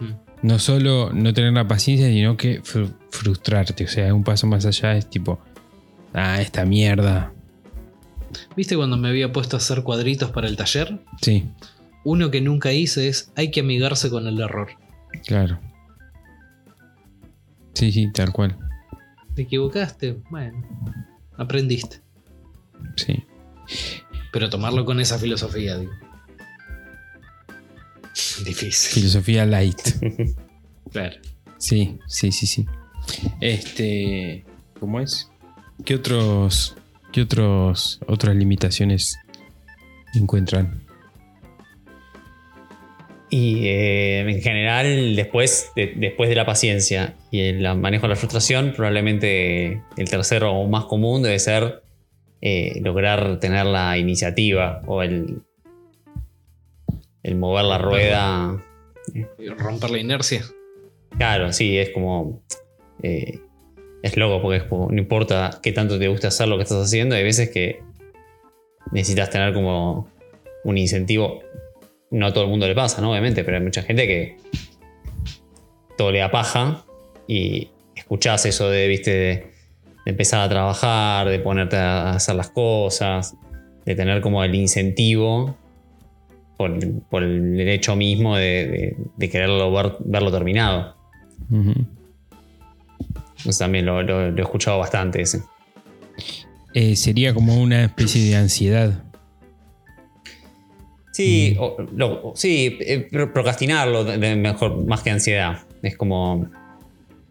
Speaker 2: Mm.
Speaker 1: No solo no tener la paciencia, sino que fru- frustrarte. O sea, un paso más allá es tipo, ah, esta mierda.
Speaker 2: ¿Viste cuando me había puesto a hacer cuadritos para el taller?
Speaker 1: Sí,
Speaker 2: Uno que nunca hice es hay que amigarse con el error.
Speaker 1: claro. Sí, sí, tal cual.
Speaker 2: ¿Te equivocaste? Bueno, aprendiste.
Speaker 1: Sí.
Speaker 2: Pero tomarlo con esa filosofía, digo. Difícil.
Speaker 1: Filosofía light.
Speaker 2: Claro.
Speaker 1: Sí, sí, sí, sí. Este, ¿cómo es? ¿Qué otros, qué otros, otras limitaciones encuentran?
Speaker 3: Y eh, en general, después de, después de la paciencia y el manejo de la frustración, probablemente el tercero o más común debe ser eh, lograr tener la iniciativa o el, el mover la rueda.
Speaker 2: Romper la inercia.
Speaker 3: Claro, sí, es como. eh, es loco porque es como, no importa qué tanto te guste hacer lo que estás haciendo, hay veces que necesitas tener como un incentivo. No a todo el mundo le pasa, ¿no? Obviamente, pero hay mucha gente que todo le da paja y escuchás eso de, viste, de, de empezar a trabajar, de ponerte a hacer las cosas, de tener como el incentivo por, por el hecho mismo de, de- de quererlo ver- verlo terminado. Eso también lo, lo- lo he escuchado bastante ese.
Speaker 1: Eh, sería como una especie de ansiedad.
Speaker 3: Sí, o- lo- o- sí, eh, pro- procrastinarlo de- de mejor, más que ansiedad. Es como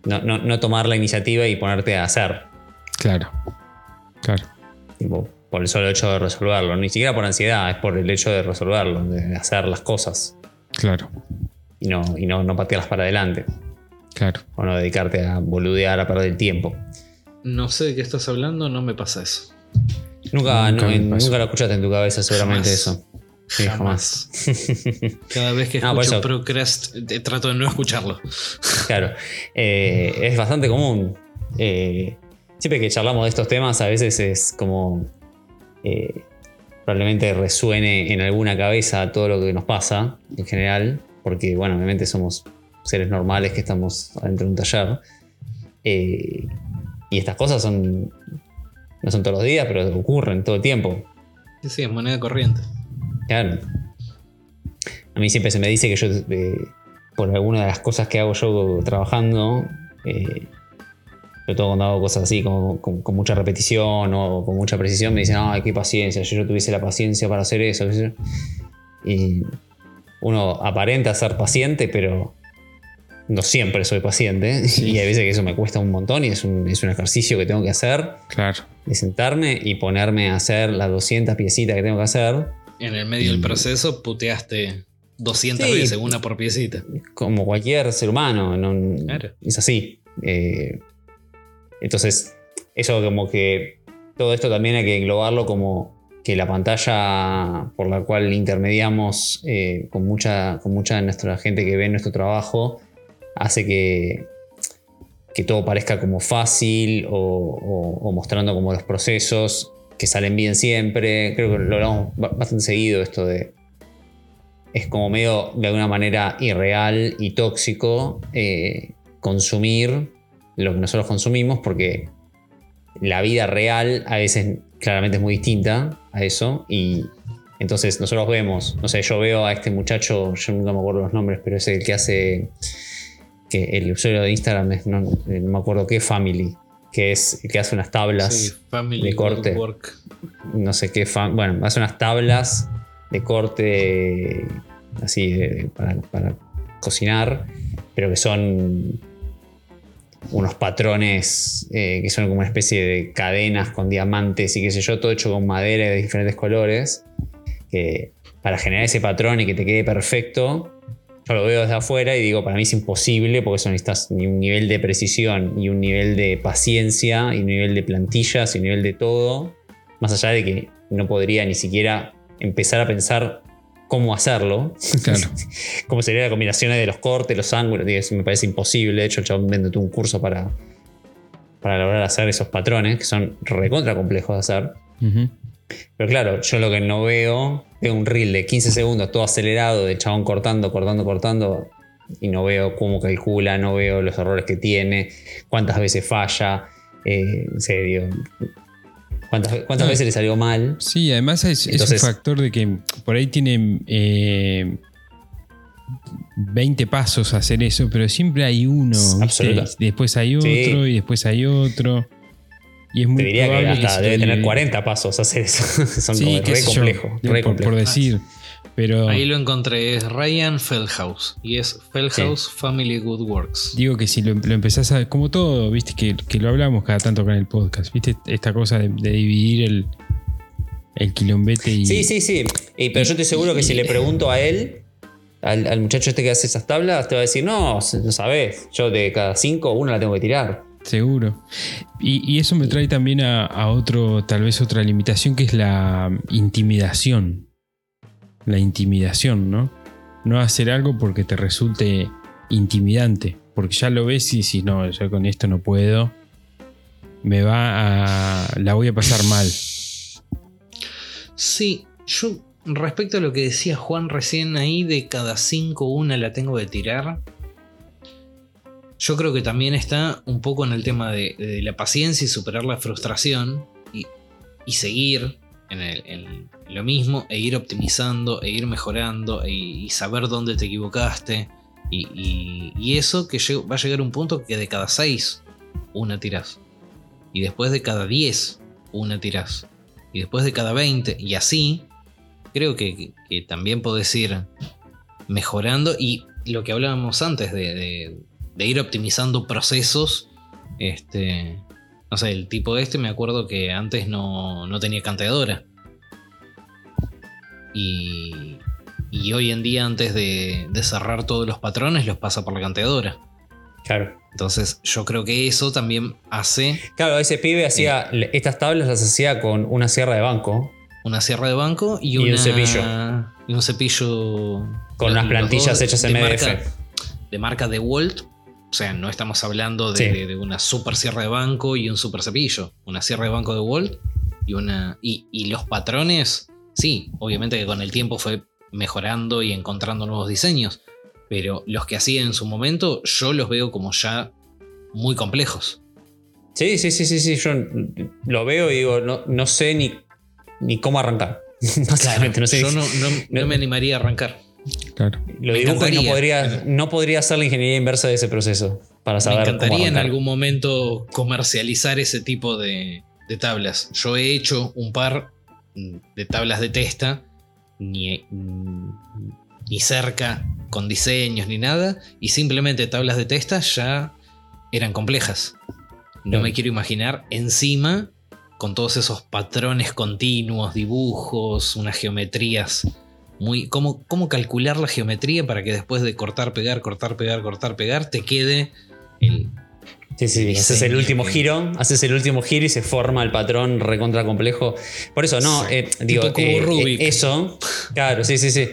Speaker 3: no, no- no tomar la iniciativa y ponerte a hacer.
Speaker 1: Claro. Claro.
Speaker 3: tipo, por el solo hecho de resolverlo. Ni siquiera por ansiedad, es por el hecho de resolverlo, de hacer las cosas
Speaker 1: Claro.
Speaker 3: y no, y no, no patearlas para adelante.
Speaker 1: Claro.
Speaker 3: O no dedicarte a boludear, a perder el tiempo.
Speaker 2: No sé de qué estás hablando, no me pasa eso.
Speaker 3: Nunca,
Speaker 1: Nunca
Speaker 3: no- nunca lo escuchaste en tu cabeza, seguramente
Speaker 2: Jamás.
Speaker 3: eso. Sí, jamás.
Speaker 2: Cada vez que
Speaker 3: No,
Speaker 2: escucho
Speaker 3: eso-
Speaker 2: Procrast, eh, trato de no escucharlo.
Speaker 3: Claro, eh, es bastante común. Eh, siempre que charlamos de estos temas, a veces es como. eh, probablemente resuene en alguna cabeza todo lo que nos pasa en general, porque, bueno, obviamente somos seres normales que estamos adentro de un taller. Eh, y estas cosas son. No son todos los días, pero ocurren todo el tiempo.
Speaker 2: Sí, sí, es moneda corriente.
Speaker 3: Claro. A mí siempre se me dice que yo, por alguna de las cosas que hago yo trabajando, eh, sobre todo cuando hago cosas así, como, con, mucha repetición o con mucha precisión, me dicen, ay, qué paciencia, yo, yo tuviese la paciencia para hacer eso. Y uno aparenta ser paciente, pero no siempre soy paciente. Y hay veces que eso me cuesta un montón y es un, ejercicio que tengo que hacer.
Speaker 1: Claro.
Speaker 3: De sentarme y ponerme a hacer las 200 piecitas que tengo que hacer.
Speaker 2: En el medio del proceso puteaste 200 veces, una por piecita.
Speaker 3: Como cualquier ser humano. Es así. Eh, entonces, eso como que todo esto también hay que englobarlo como que la pantalla por la cual intermediamos eh, con, mucha, con mucha de nuestra gente que ve nuestro trabajo hace que, que todo parezca como fácil o, mostrando como los procesos que salen bien siempre. Creo que lo hablamos bastante seguido esto de... Es como medio de alguna manera irreal y tóxico eh, consumir lo que nosotros consumimos porque la vida real a veces claramente es muy distinta a eso y entonces nosotros vemos, no sé, yo veo a este muchacho, yo nunca me acuerdo los nombres, pero es el que hace, que el usuario de Instagram es, no, me acuerdo qué, Family, que es el que hace unas tablas de corte. No sé qué, bueno, hace unas tablas de corte así para, para cocinar, pero que son unos patrones eh, que son como una especie de cadenas con diamantes y qué sé yo, todo hecho con madera de diferentes colores, que para generar ese patrón y que te quede perfecto, yo lo veo desde afuera y digo, para mí es imposible porque eso necesitas un nivel de precisión, ni un nivel de paciencia, y un nivel de plantillas, y un nivel de todo, más allá de que no podría ni siquiera empezar a pensar cómo hacerlo. Claro. cómo sería la combinación de los cortes, los ángulos. me parece imposible. De hecho, el chabón vende un curso para, para lograr hacer esos patrones, que son recontra complejos de hacer. Pero claro, yo lo que no veo, veo un reel de 15 segundos todo acelerado, de chabón cortando, cortando, cortando, y no veo cómo calcula, no veo los errores que tiene, cuántas veces falla. Eh, en serio, ¿Cuántas, veces le salió mal?
Speaker 1: Sí, además es, un factor de que por ahí tiene 20 eh, pasos a hacer eso, pero siempre hay uno. Después hay otro y después hay otro. Y es muy
Speaker 3: Te diría que hasta debe tener 40 pasos a hacer eso. Son sí, re complejo,
Speaker 1: por, decir.
Speaker 2: Ahí lo encontré, es Ryan Feldhaus y es Feldhaus Family Good Works.
Speaker 1: Digo que si lo, empezás a. Como todo, viste, que, lo hablamos cada tanto con el podcast, viste, esta cosa de, dividir el, el quilombete y.
Speaker 3: Sí, sí, sí. pero yo estoy seguro que si le pregunto a él, al, muchacho este que hace esas tablas, te va a decir, no, no sabes, yo de cada cinco, una la tengo que tirar.
Speaker 1: Seguro. Y, eso me trae también a, a, otro, tal vez otra limitación, que es la intimidación la intimidación, ¿no? No hacer algo porque te resulte intimidante, porque ya lo ves y si no, yo con esto no puedo, me va a... la voy a pasar mal.
Speaker 2: Sí, yo respecto a lo que decía Juan recién ahí, de cada cinco una la tengo que tirar. Yo creo que también está un poco en el tema de, la paciencia y superar la frustración y, seguir en, lo mismo e ir optimizando e ir mejorando e, y saber dónde te equivocaste. Y, eso que va a llegar a un punto que de cada 6 una tirás. Y después de cada 10 una tirás. Y después de cada 20 y así, creo que, también podés ir mejorando. Y lo que hablábamos antes de, ir optimizando procesos. Este, no sé, el tipo este me acuerdo que antes no, tenía canteadora. Y, y, hoy en día, antes de, cerrar todos los patrones, los pasa por la canteadora.
Speaker 3: Claro.
Speaker 2: Entonces, yo creo que eso también hace.
Speaker 3: Claro, ese pibe hacía. Eh, estas tablas las hacía con una sierra de banco.
Speaker 2: Una sierra de banco y,
Speaker 3: un cepillo.
Speaker 2: Y un cepillo.
Speaker 3: Con unas plantillas hechas en MDF.
Speaker 2: de marca DeWalt, o sea, no estamos hablando de, una super sierra de banco y un super cepillo. Una sierra de banco de Walt y una. Y, los patrones, sí, obviamente que con el tiempo fue mejorando y encontrando nuevos diseños. Pero los que hacía en su momento, yo los veo como ya muy complejos.
Speaker 3: Sí, sí, sí, sí, sí. Yo lo veo y digo, no, no sé ni, ni cómo arrancar.
Speaker 2: Básicamente, no sé. Yo no, no, me animaría a arrancar.
Speaker 1: Claro.
Speaker 3: Lo dibujo y no podría, no podría hacer la ingeniería inversa de ese proceso para saber.
Speaker 2: Me encantaría en algún momento comercializar ese tipo de, de tablas. Yo he hecho un par de tablas de testa, ni, ni cerca con diseños ni nada, y simplemente tablas de testa ya eran complejas. No me quiero imaginar encima con todos esos patrones continuos, dibujos, unas geometrías muy. ¿cómo, ¿Cómo calcular la geometría para que después de cortar, pegar, cortar, pegar, cortar, pegar, te quede el,
Speaker 3: Sí, sí, haces el último giro, haces el último giro y se forma el patrón recontra complejo. Por eso, no, eh, digo, eh, eh, eso, claro, sí, sí, sí.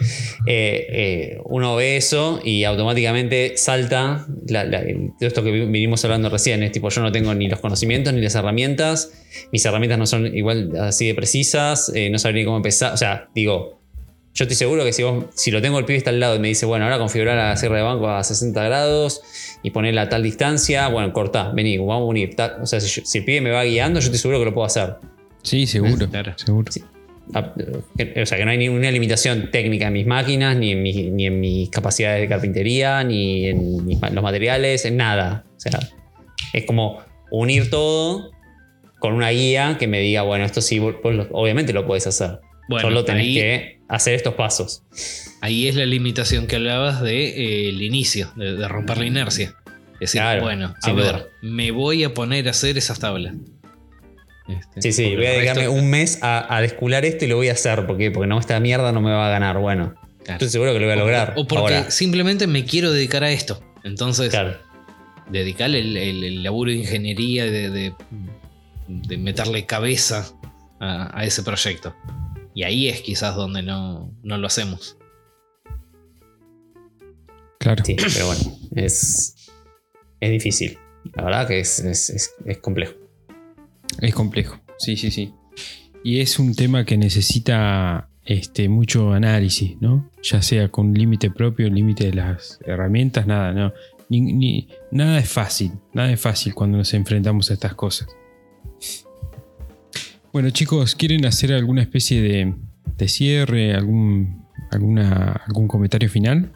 Speaker 3: uno ve eso y automáticamente salta de esto que vinimos hablando recién. Es tipo, yo no tengo ni los conocimientos ni las herramientas, mis herramientas no son igual así de precisas, no sabría ni cómo empezar. O sea, digo, yo estoy seguro que si, si lo tengo el pibe está al lado y me dice, bueno, ahora configurar la cierre de banco a 60 grados y ponerla a tal distancia, bueno, corta, vení, vamos a unir. O sea, si, el pibe me va guiando, yo estoy seguro que lo puedo hacer.
Speaker 1: Sí, seguro. seguro.
Speaker 3: Ah, o sea, que no hay ninguna limitación técnica en mis máquinas, ni en, ni en mis capacidades de carpintería, ni en los materiales, en nada. O sea, es como unir todo con una guía que me diga, bueno, esto sí, obviamente lo puedes hacer. Solo tenés que hacer estos pasos.
Speaker 2: Ahí es la limitación que hablabas del de, eh, inicio, de, romper la inercia. Es decir, bueno, a ver, me voy a poner a hacer esas tablas.
Speaker 3: Este, sí, sí, voy a dedicarme un mes a, descular esto y lo voy a hacer, porque, porque no, esta mierda no me va a ganar. Bueno, estoy seguro que lo voy a lograr.
Speaker 2: O, porque simplemente me quiero dedicar a esto. Entonces, dedicarle el, laburo de ingeniería, de, de, meterle cabeza a ese proyecto. Y ahí es quizás donde no, lo hacemos.
Speaker 3: Claro. Sí, pero bueno, es, es difícil. La verdad que es, es, complejo.
Speaker 1: Es complejo, sí, sí, sí. Y es un tema que necesita este, mucho análisis, ¿no? Ya sea con límite propio, límite de las herramientas, nada, no. Ni, nada es fácil, nada es fácil cuando nos enfrentamos a estas cosas. Bueno chicos, ¿quieren hacer alguna especie de, cierre, algún, alguna, algún comentario final?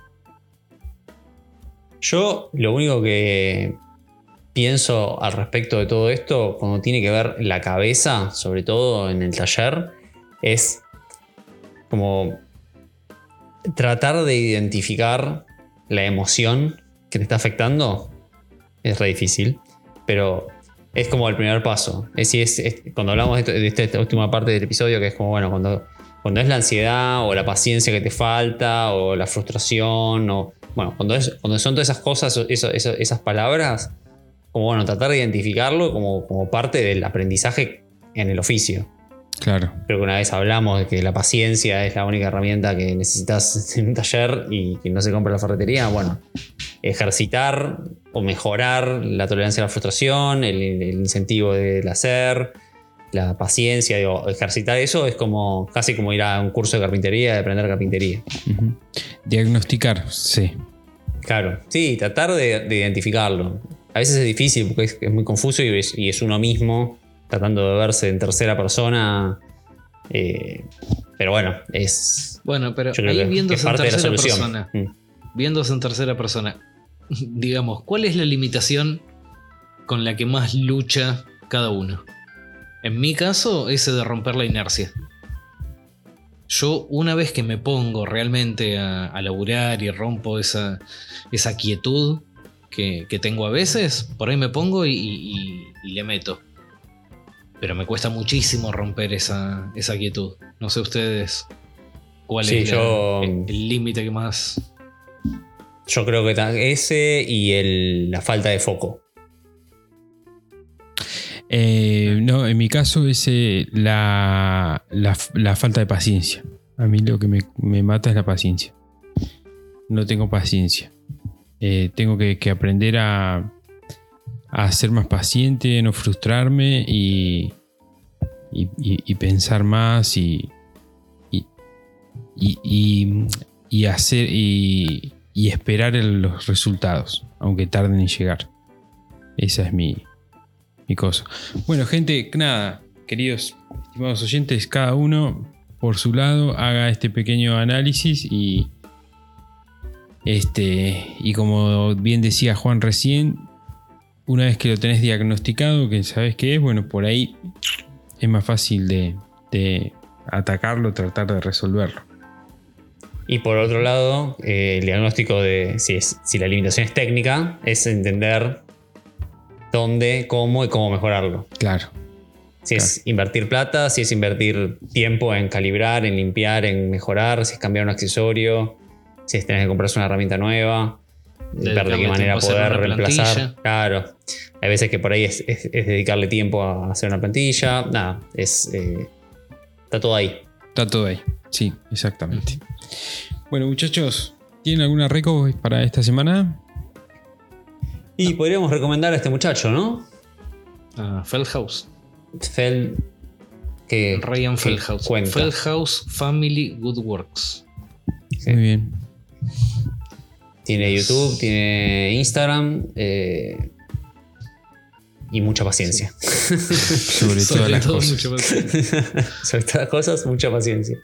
Speaker 3: Yo lo único que pienso al respecto de todo esto, cuando tiene que ver la cabeza, sobre todo en el taller, es como tratar de identificar la emoción que te está afectando. Es re difícil, pero es como el primer paso. Es, es, cuando hablamos de, esta, última parte del episodio, que es como, bueno, cuando, cuando es la ansiedad o la paciencia que te falta o la frustración o, bueno, cuando, es, cuando son todas esas cosas, esas palabras, como, bueno, tratar de identificarlo como parte del aprendizaje en el oficio.
Speaker 1: Claro.
Speaker 3: Creo que una vez hablamos de que la paciencia es la única herramienta que necesitas en un taller y que no se compra en la ferretería. Bueno, ejercitar o mejorar la tolerancia a la frustración, el, incentivo del hacer, la paciencia, digo, ejercitar eso es como casi como ir a un curso de carpintería, de aprender carpintería.
Speaker 1: Diagnosticar, sí.
Speaker 3: Claro, sí, tratar de, identificarlo. A veces es difícil porque es, muy confuso y es, uno mismo tratando de verse en tercera persona. Eh, pero bueno, es.
Speaker 2: Bueno, pero ahí viéndose en tercera persona. Mm. Viéndose en tercera persona digamos, ¿cuál es la limitación con la que más lucha cada uno? En mi caso, ese de romper la inercia. Yo una vez que me pongo realmente a, laburar y rompo esa, esa quietud que, tengo a veces, por ahí me pongo y, le meto. Pero me cuesta muchísimo romper esa, esa quietud. No sé ustedes cuál es el límite que más
Speaker 3: yo creo que ese y la falta de foco.
Speaker 1: Eh, no, en mi caso es la, falta de paciencia. A mí lo que me, mata es la paciencia. No tengo paciencia. Eh, tengo que, aprender a, a, ser más paciente, no frustrarme y, y, pensar más y, y, hacer y, esperar los resultados, aunque tarden en llegar. Esa es mi, mi cosa. Bueno, gente, nada, queridos, estimados oyentes, cada uno por su lado haga este pequeño análisis y este y como bien decía Juan recién, una vez que lo tenés diagnosticado, que sabes qué es, bueno, por ahí es más fácil de, de atacarlo, tratar de resolverlo.
Speaker 3: Y por otro lado, eh, el diagnóstico de si, es, si la limitación es técnica es entender dónde, cómo y cómo mejorarlo.
Speaker 1: Claro.
Speaker 3: Si es invertir plata, si es invertir tiempo en calibrar, en limpiar, en mejorar, si es cambiar un accesorio, si es tener que comprarse una herramienta nueva, ver de qué manera poder reemplazar. Claro. Hay veces que por ahí es, dedicarle tiempo a hacer una plantilla. Nada, es. Eh, está todo ahí.
Speaker 1: Está todo ahí. Sí, exactamente. Bueno, muchachos, ¿tienen alguna reco para esta semana?
Speaker 3: Y podríamos recomendar a este muchacho, ¿no?
Speaker 2: A Feldhaus.
Speaker 3: Feld. Que,
Speaker 2: Ryan Feldhaus. Feldhaus Family Good Works.
Speaker 1: Muy bien.
Speaker 3: Tiene YouTube, tiene Instagram. Eh, y mucha paciencia.
Speaker 1: Sobre, todas las cosas. Mucha
Speaker 3: paciencia. Sobre todas las cosas, mucha paciencia.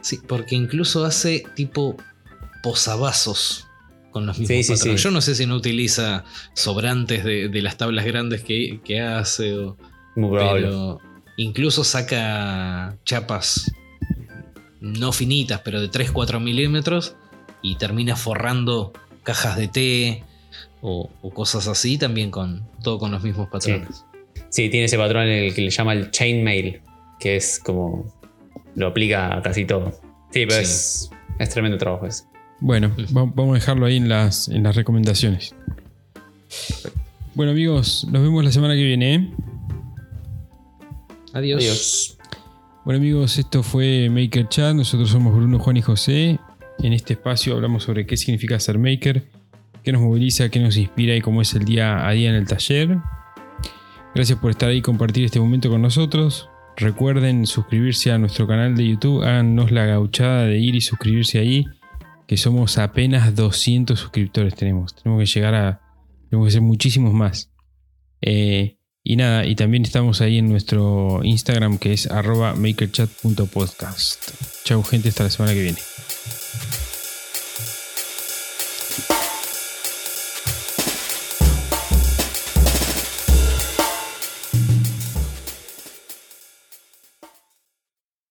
Speaker 2: Sí, porque incluso hace tipo posavasos con los mismos patrones. Yo no sé si no utiliza sobrantes de, las tablas grandes que, hace. O,
Speaker 3: Muy Pero
Speaker 2: incluso saca chapas no finitas, pero de 3-4 milímetros y termina forrando cajas de té o, cosas así también con todo con los mismos patrones.
Speaker 3: Sí. tiene ese patrón en el que le llama el chainmail, que es como lo aplica a casi todo. Sí, pero Es, tremendo trabajo ese.
Speaker 1: Bueno, vamos a dejarlo ahí en las, en las recomendaciones. Bueno amigos, nos vemos la semana que viene. ¿eh?
Speaker 2: Adiós.
Speaker 3: Adiós.
Speaker 1: Bueno amigos, esto fue Maker Chat. Nosotros somos Bruno, Juan y José. En este espacio hablamos sobre qué significa ser maker, qué nos moviliza, qué nos inspira y cómo es el día a día en el taller. Gracias por estar ahí y compartir este momento con nosotros. Recuerden suscribirse a nuestro canal de YouTube. Háganos la gauchada de ir y suscribirse ahí. Que somos apenas 200 suscriptores tenemos. Tenemos que llegar a... Tenemos que ser muchísimos más. Eh, y nada, y también estamos ahí en nuestro Instagram que es arroba makerchat.podcast. Chau gente, hasta la semana que viene.